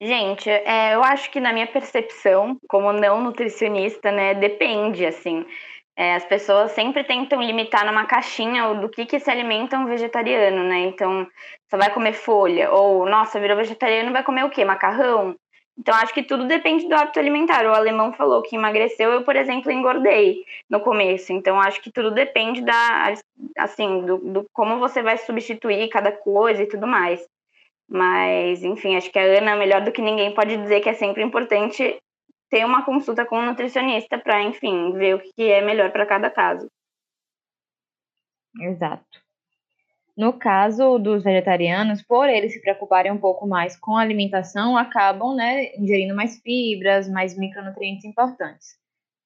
Gente, é, eu acho que na minha percepção, como não nutricionista, né, depende, assim. É, as pessoas sempre tentam limitar numa caixinha do que, que se alimenta um vegetariano, né? Então, só vai comer folha. Ou, nossa, virou vegetariano, vai comer o quê? Macarrão? Então, acho que tudo depende do hábito alimentar. O alemão falou que emagreceu, eu, por exemplo, engordei no começo. Então, acho que tudo depende da, assim, do, do como você vai substituir cada coisa e tudo mais. Mas, enfim, acho que a Ana, melhor do que ninguém, pode dizer que é sempre importante ter uma consulta com um nutricionista para, enfim, ver o que é melhor para cada caso. Exato. No caso dos vegetarianos, por eles se preocuparem um pouco mais com a alimentação, acabam, né, ingerindo mais fibras, mais micronutrientes importantes,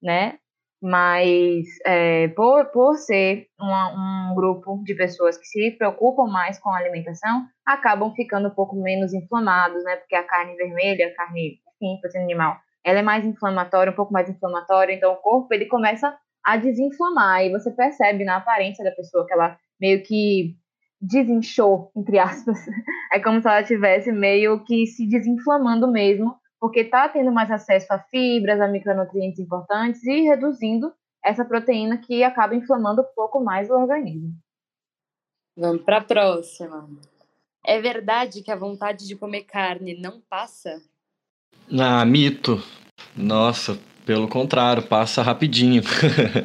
né? Mas é, por, por ser uma, um grupo de pessoas que se preocupam mais com a alimentação, acabam ficando um pouco menos inflamados, né? Porque a carne vermelha, a carne, enfim, proteína animal, ela é mais inflamatória, um pouco mais inflamatória, então o corpo ele começa a desinflamar e você percebe na aparência da pessoa que ela meio que desinchou, entre aspas. É como se ela estivesse meio que se desinflamando mesmo, porque está tendo mais acesso a fibras, a micronutrientes importantes e reduzindo essa proteína que acaba inflamando um pouco mais o organismo. Vamos para a próxima. É verdade que a vontade de comer carne não passa? Ah, mito. Nossa, pelo contrário, passa rapidinho.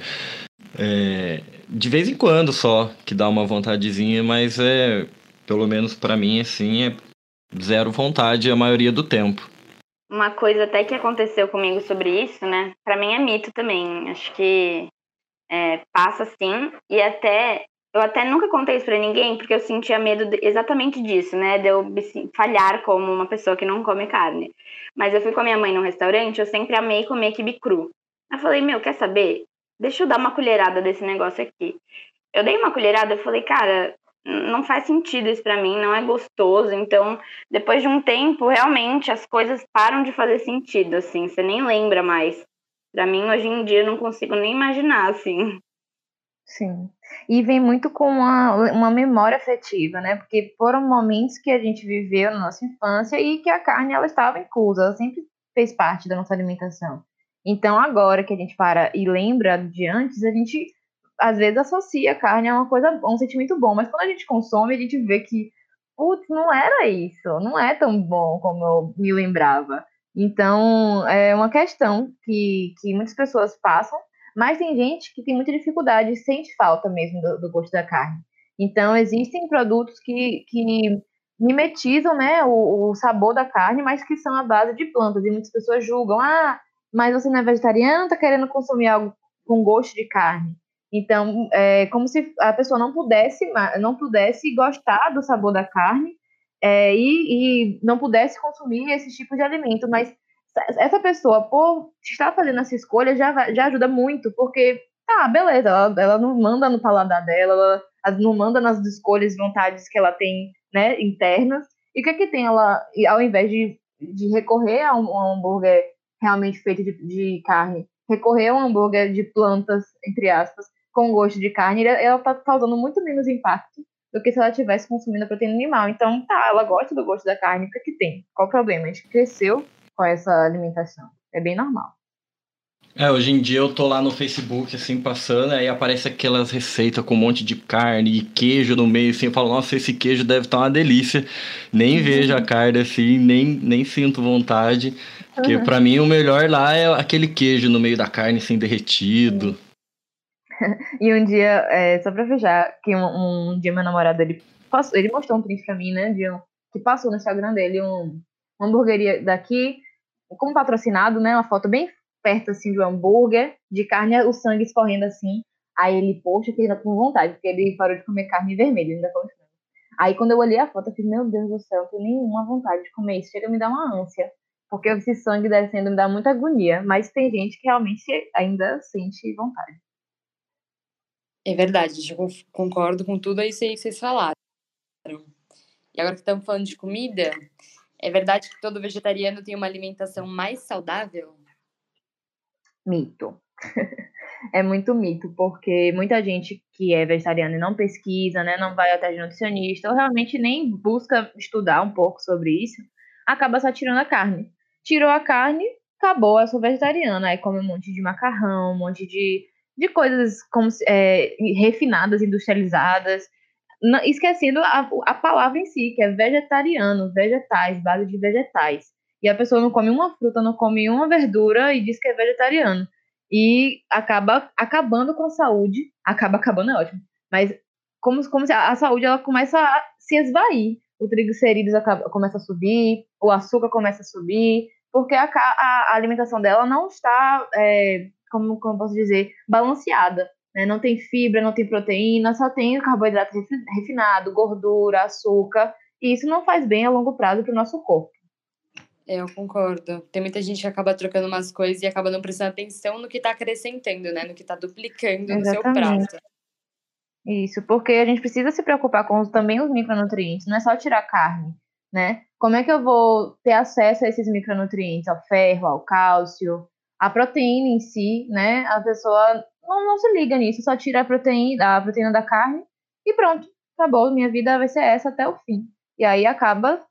é, de vez em quando só que dá uma vontadezinha, mas é, pelo menos para mim, assim, é zero vontade a maioria do tempo. Uma coisa até que aconteceu comigo sobre isso, né? Para mim é mito também. Acho que é, passa sim. E até eu até nunca contei isso pra ninguém, porque eu sentia medo de, exatamente disso, né? De eu falhar como uma pessoa que não come carne. Mas eu fui com a minha mãe num restaurante, eu sempre amei comer quibe cru. Eu falei, meu, quer saber? Deixa eu dar uma colherada desse negócio aqui. Eu dei uma colherada, eu falei, cara, não faz sentido isso para mim, não é gostoso. Então, depois de um tempo, realmente as coisas param de fazer sentido, assim, você nem lembra mais. Para mim, hoje em dia, eu não consigo nem imaginar, assim. Sim. E vem muito com uma, uma memória afetiva, né? Porque foram momentos que a gente viveu na nossa infância e que a carne ela estava inclusa, ela sempre fez parte da nossa alimentação. Então, agora que a gente para e lembra de antes, a gente às vezes associa a carne a uma coisa, um sentimento bom, mas quando a gente consome, a gente vê que, putz, não era isso, não é tão bom como eu me lembrava. Então, é uma questão que, que muitas pessoas passam mas tem gente que tem muita dificuldade, sente falta mesmo do, do gosto da carne. Então, existem produtos que, que mimetizam né, o, o, sabor da carne, mas que são à base de plantas. E muitas pessoas julgam: ah, mas você não é vegetariano, está querendo consumir algo com gosto de carne. Então, é como se a pessoa não pudesse, não pudesse gostar do sabor da carne é, e, e não pudesse consumir esse tipo de alimento, mas essa pessoa, por estar fazendo essa escolha, já, já ajuda muito, porque, tá, beleza, ela, ela não manda no paladar dela, ela não manda nas escolhas e vontades que ela tem, né, internas, e o que é que tem ela, ao invés de, de recorrer a um, a um hambúrguer realmente feito de, de carne, recorrer a um hambúrguer de plantas, entre aspas, com gosto de carne, ela está causando muito menos impacto do que se ela estivesse consumindo a proteína animal. Então, tá, ela gosta do gosto da carne, o que, é que tem? Qual o problema? A gente cresceu com essa alimentação. É bem normal. É, hoje em dia eu tô lá no Facebook, assim, passando, aí aparece aquelas receitas com um monte de carne e queijo no meio, assim, eu falo, nossa, esse queijo deve estar tá uma delícia. Nem uhum. vejo a carne, assim, nem, nem sinto vontade. Porque uhum. para mim o melhor lá é aquele queijo no meio da carne, assim, derretido. e um dia, é, só pra fechar, que um, um, dia meu namorado, ele, passou, ele mostrou um print pra mim, né, de um, que passou no Instagram dele um, uma hamburgueria daqui, como patrocinado, né, uma foto bem perto, assim, de um hambúrguer, de carne, o sangue escorrendo, assim, aí ele, poxa, que ainda com vontade, porque ele parou de comer carne vermelha, ainda come Aí quando eu olhei a foto, eu falei, meu Deus do céu, eu tenho nenhuma vontade de comer isso, chega a me dar uma ânsia, porque esse sangue descendo me dá muita agonia, mas tem gente que realmente ainda sente vontade. É verdade, eu concordo com tudo isso aí que vocês falaram. E agora que estamos falando de comida, é verdade que todo vegetariano tem uma alimentação mais saudável? Mito. é muito mito, porque muita gente que é vegetariana e não pesquisa, né, não vai atrás de nutricionista, ou realmente nem busca estudar um pouco sobre isso, acaba só tirando a carne. Tirou a carne, acabou, eu sou vegetariana. Aí come um monte de macarrão, um monte de de coisas como, é, refinadas, industrializadas, esquecendo a, a palavra em si, que é vegetariano, vegetais, base de vegetais. E a pessoa não come uma fruta, não come uma verdura e diz que é vegetariano. E acaba acabando com a saúde. Acaba acabando, é ótimo. Mas como, como se a, a saúde ela começa a se esvair. O triglicerídeos acaba, começa a subir, o açúcar começa a subir, porque a, a, a alimentação dela não está é, como, como posso dizer, balanceada. Né? Não tem fibra, não tem proteína, só tem carboidrato refinado, gordura, açúcar. E isso não faz bem a longo prazo para o nosso corpo. É, eu concordo. Tem muita gente que acaba trocando umas coisas e acaba não prestando atenção no que está acrescentando, né? No que está duplicando Exatamente. no seu prato. Isso, porque a gente precisa se preocupar com também os micronutrientes, não é só tirar carne, né? Como é que eu vou ter acesso a esses micronutrientes, ao ferro, ao cálcio, a proteína em si, né? A pessoa não, não se liga nisso, só tira a proteína, a proteína da carne e pronto, acabou, minha vida vai ser essa até o fim. E aí acaba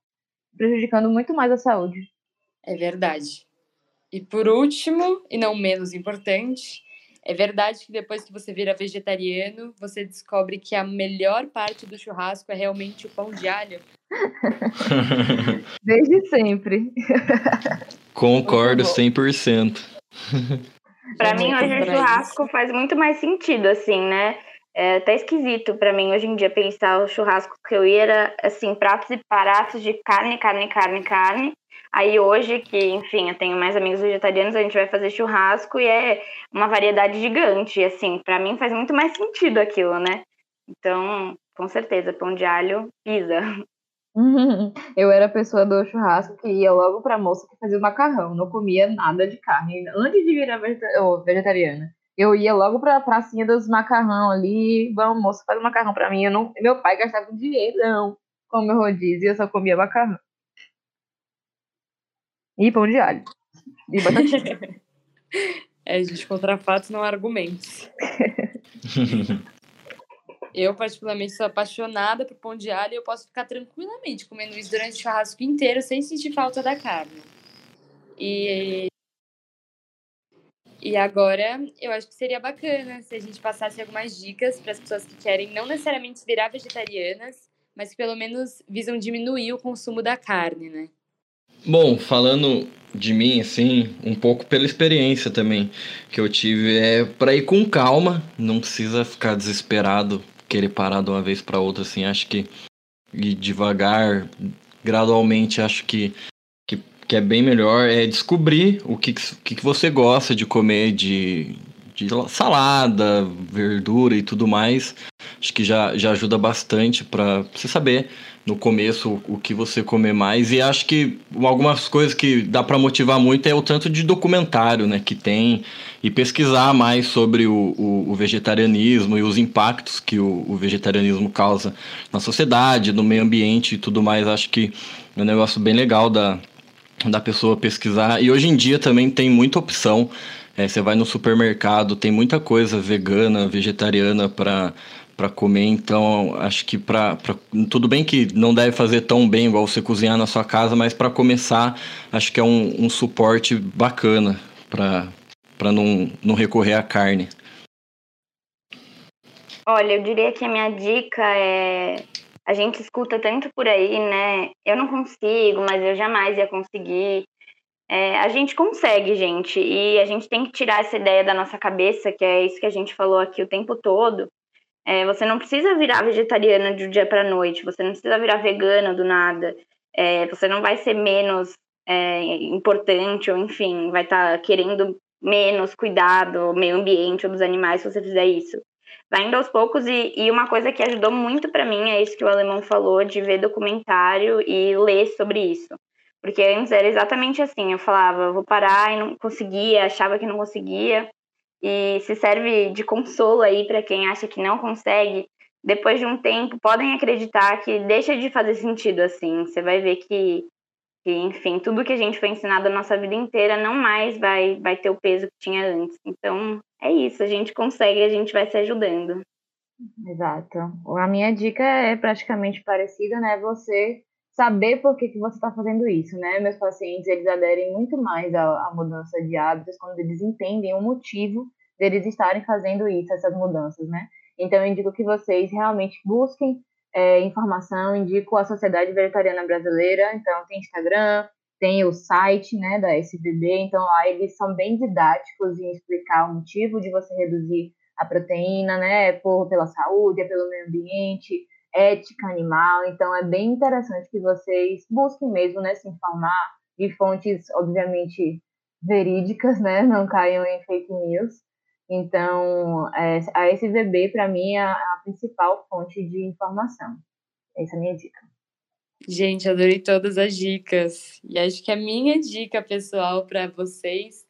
prejudicando muito mais a saúde. É verdade. E por último, e não menos importante, é verdade que depois que você vira vegetariano, você descobre que a melhor parte do churrasco é realmente o pão de alho? Desde sempre. Concordo 100%. Para mim, hoje o churrasco faz muito mais sentido, assim, né? É até esquisito para mim hoje em dia pensar o churrasco que eu ia era, assim, pratos e pratos de carne, carne, carne, carne. Aí hoje, que, enfim, eu tenho mais amigos vegetarianos, a gente vai fazer churrasco e é uma variedade gigante. Assim, para mim faz muito mais sentido aquilo, né? Então, com certeza, pão de alho pisa. Eu era a pessoa do churrasco que ia logo pra moça que fazia o macarrão, não comia nada de carne. Antes de virar vegetariana, eu ia logo pra pracinha dos macarrão ali. Vamos, moça, faz o macarrão pra mim. Eu não, meu pai gastava dinheiro não, com meu rodízio, eu só comia macarrão. E pão de alho. E batatinha. é, gente, contra fatos não argumentos. Eu, particularmente, sou apaixonada por pão de alho e eu posso ficar tranquilamente comendo isso durante o churrasco inteiro sem sentir falta da carne. E, e agora, eu acho que seria bacana se a gente passasse algumas dicas para as pessoas que querem não necessariamente virar vegetarianas, mas que pelo menos visam diminuir o consumo da carne, né? Bom, falando de mim, assim, um pouco pela experiência também que eu tive, é para ir com calma, não precisa ficar desesperado querer parar de uma vez para outra, assim, acho que ir devagar, gradualmente, acho que, que, que é bem melhor é descobrir o que, que, que você gosta de comer, de de salada, verdura e tudo mais. Acho que já, já ajuda bastante para você saber no começo o que você comer mais. E acho que algumas coisas que dá para motivar muito é o tanto de documentário né, que tem e pesquisar mais sobre o, o, o vegetarianismo e os impactos que o, o, vegetarianismo causa na sociedade, no meio ambiente e tudo mais. Acho que é um negócio bem legal da, da pessoa pesquisar. E hoje em dia também tem muita opção. É, você vai no supermercado, tem muita coisa vegana, vegetariana para para comer, então acho que para tudo bem que não deve fazer tão bem igual você cozinhar na sua casa, mas para começar acho que é um, um suporte bacana para não, não recorrer à carne. Olha, eu diria que a minha dica é a gente escuta tanto por aí, né? Eu não consigo, mas eu jamais ia conseguir. É, a gente consegue, gente, e a gente tem que tirar essa ideia da nossa cabeça, que é isso que a gente falou aqui o tempo todo. É, você não precisa virar vegetariana de um dia para noite, você não precisa virar vegana do nada. É, você não vai ser menos é, importante, ou enfim, vai estar tá querendo menos cuidado, meio ambiente ou dos animais se você fizer isso. Vai indo aos poucos e, e uma coisa que ajudou muito para mim é isso que o alemão falou de ver documentário e ler sobre isso. Porque antes era exatamente assim eu falava vou parar e não conseguia achava que não conseguia e se serve de consolo aí para quem acha que não consegue depois de um tempo podem acreditar que deixa de fazer sentido assim você vai ver que que, enfim, tudo que a gente foi ensinado a nossa vida inteira não mais vai, vai ter o peso que tinha antes. Então, é isso, a gente consegue, a gente vai se ajudando. Exato. A minha dica é praticamente parecida, né? Você saber por que, que você está fazendo isso, né? Meus pacientes, eles aderem muito mais à, à mudança de hábitos quando eles entendem o motivo deles estarem fazendo isso, essas mudanças, né? Então, eu indico que vocês realmente busquem é, informação, indico a Sociedade Vegetariana Brasileira, então tem Instagram, tem o site né, da SVB, então lá eles são bem didáticos em explicar o motivo de você reduzir a proteína, né, por, pela saúde, é pelo meio ambiente, ética animal, então é bem interessante que vocês busquem mesmo, né, se informar de fontes, obviamente, verídicas, né, não caiam em fake news, então, é, a SVB, para mim, é a principal fonte de informação. Essa é a minha dica. Gente, adorei todas as dicas. E acho que a minha dica pessoal para vocês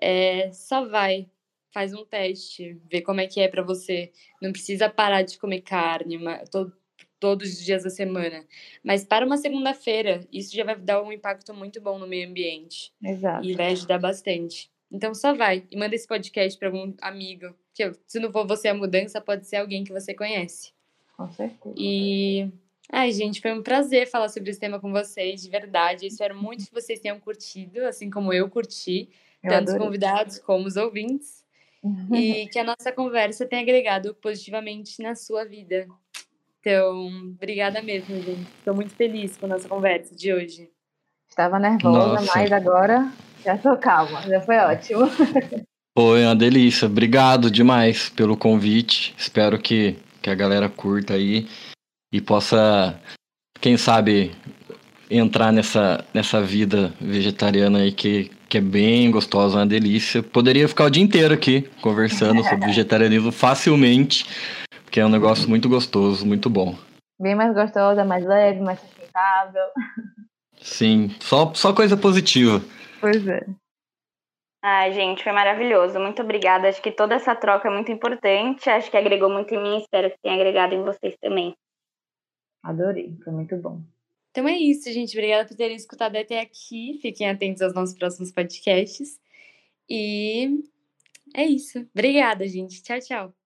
é só vai, faz um teste, vê como é que é para você. Não precisa parar de comer carne todo, todos os dias da semana. Mas para uma segunda-feira, isso já vai dar um impacto muito bom no meio ambiente. Exato. E vai ajudar bastante. Então só vai e manda esse podcast para algum amigo. Que se não for você a mudança, pode ser alguém que você conhece. Com certeza. E ai, gente, foi um prazer falar sobre esse tema com vocês, de verdade. Eu espero muito que vocês tenham curtido, assim como eu curti, eu tanto os convidados como os ouvintes. e que a nossa conversa tenha agregado positivamente na sua vida. Então, obrigada mesmo, gente. Estou muito feliz com a nossa conversa de hoje. Estava nervosa, Nossa. mas agora já tô calma, já foi ótimo. Foi uma delícia. Obrigado demais pelo convite. Espero que, que a galera curta aí e possa, quem sabe, entrar nessa, nessa vida vegetariana aí que, que é bem gostosa, uma delícia. Poderia ficar o dia inteiro aqui conversando sobre vegetarianismo facilmente, porque é um negócio muito gostoso, muito bom. Bem mais gostosa, mais leve, mais sustentável. Sim, só, só coisa positiva. Pois é. Ai, gente, foi maravilhoso. Muito obrigada. Acho que toda essa troca é muito importante. Acho que agregou muito em mim. Espero que tenha agregado em vocês também. Adorei, foi muito bom. Então é isso, gente. Obrigada por terem escutado até aqui. Fiquem atentos aos nossos próximos podcasts. E é isso. Obrigada, gente. Tchau, tchau.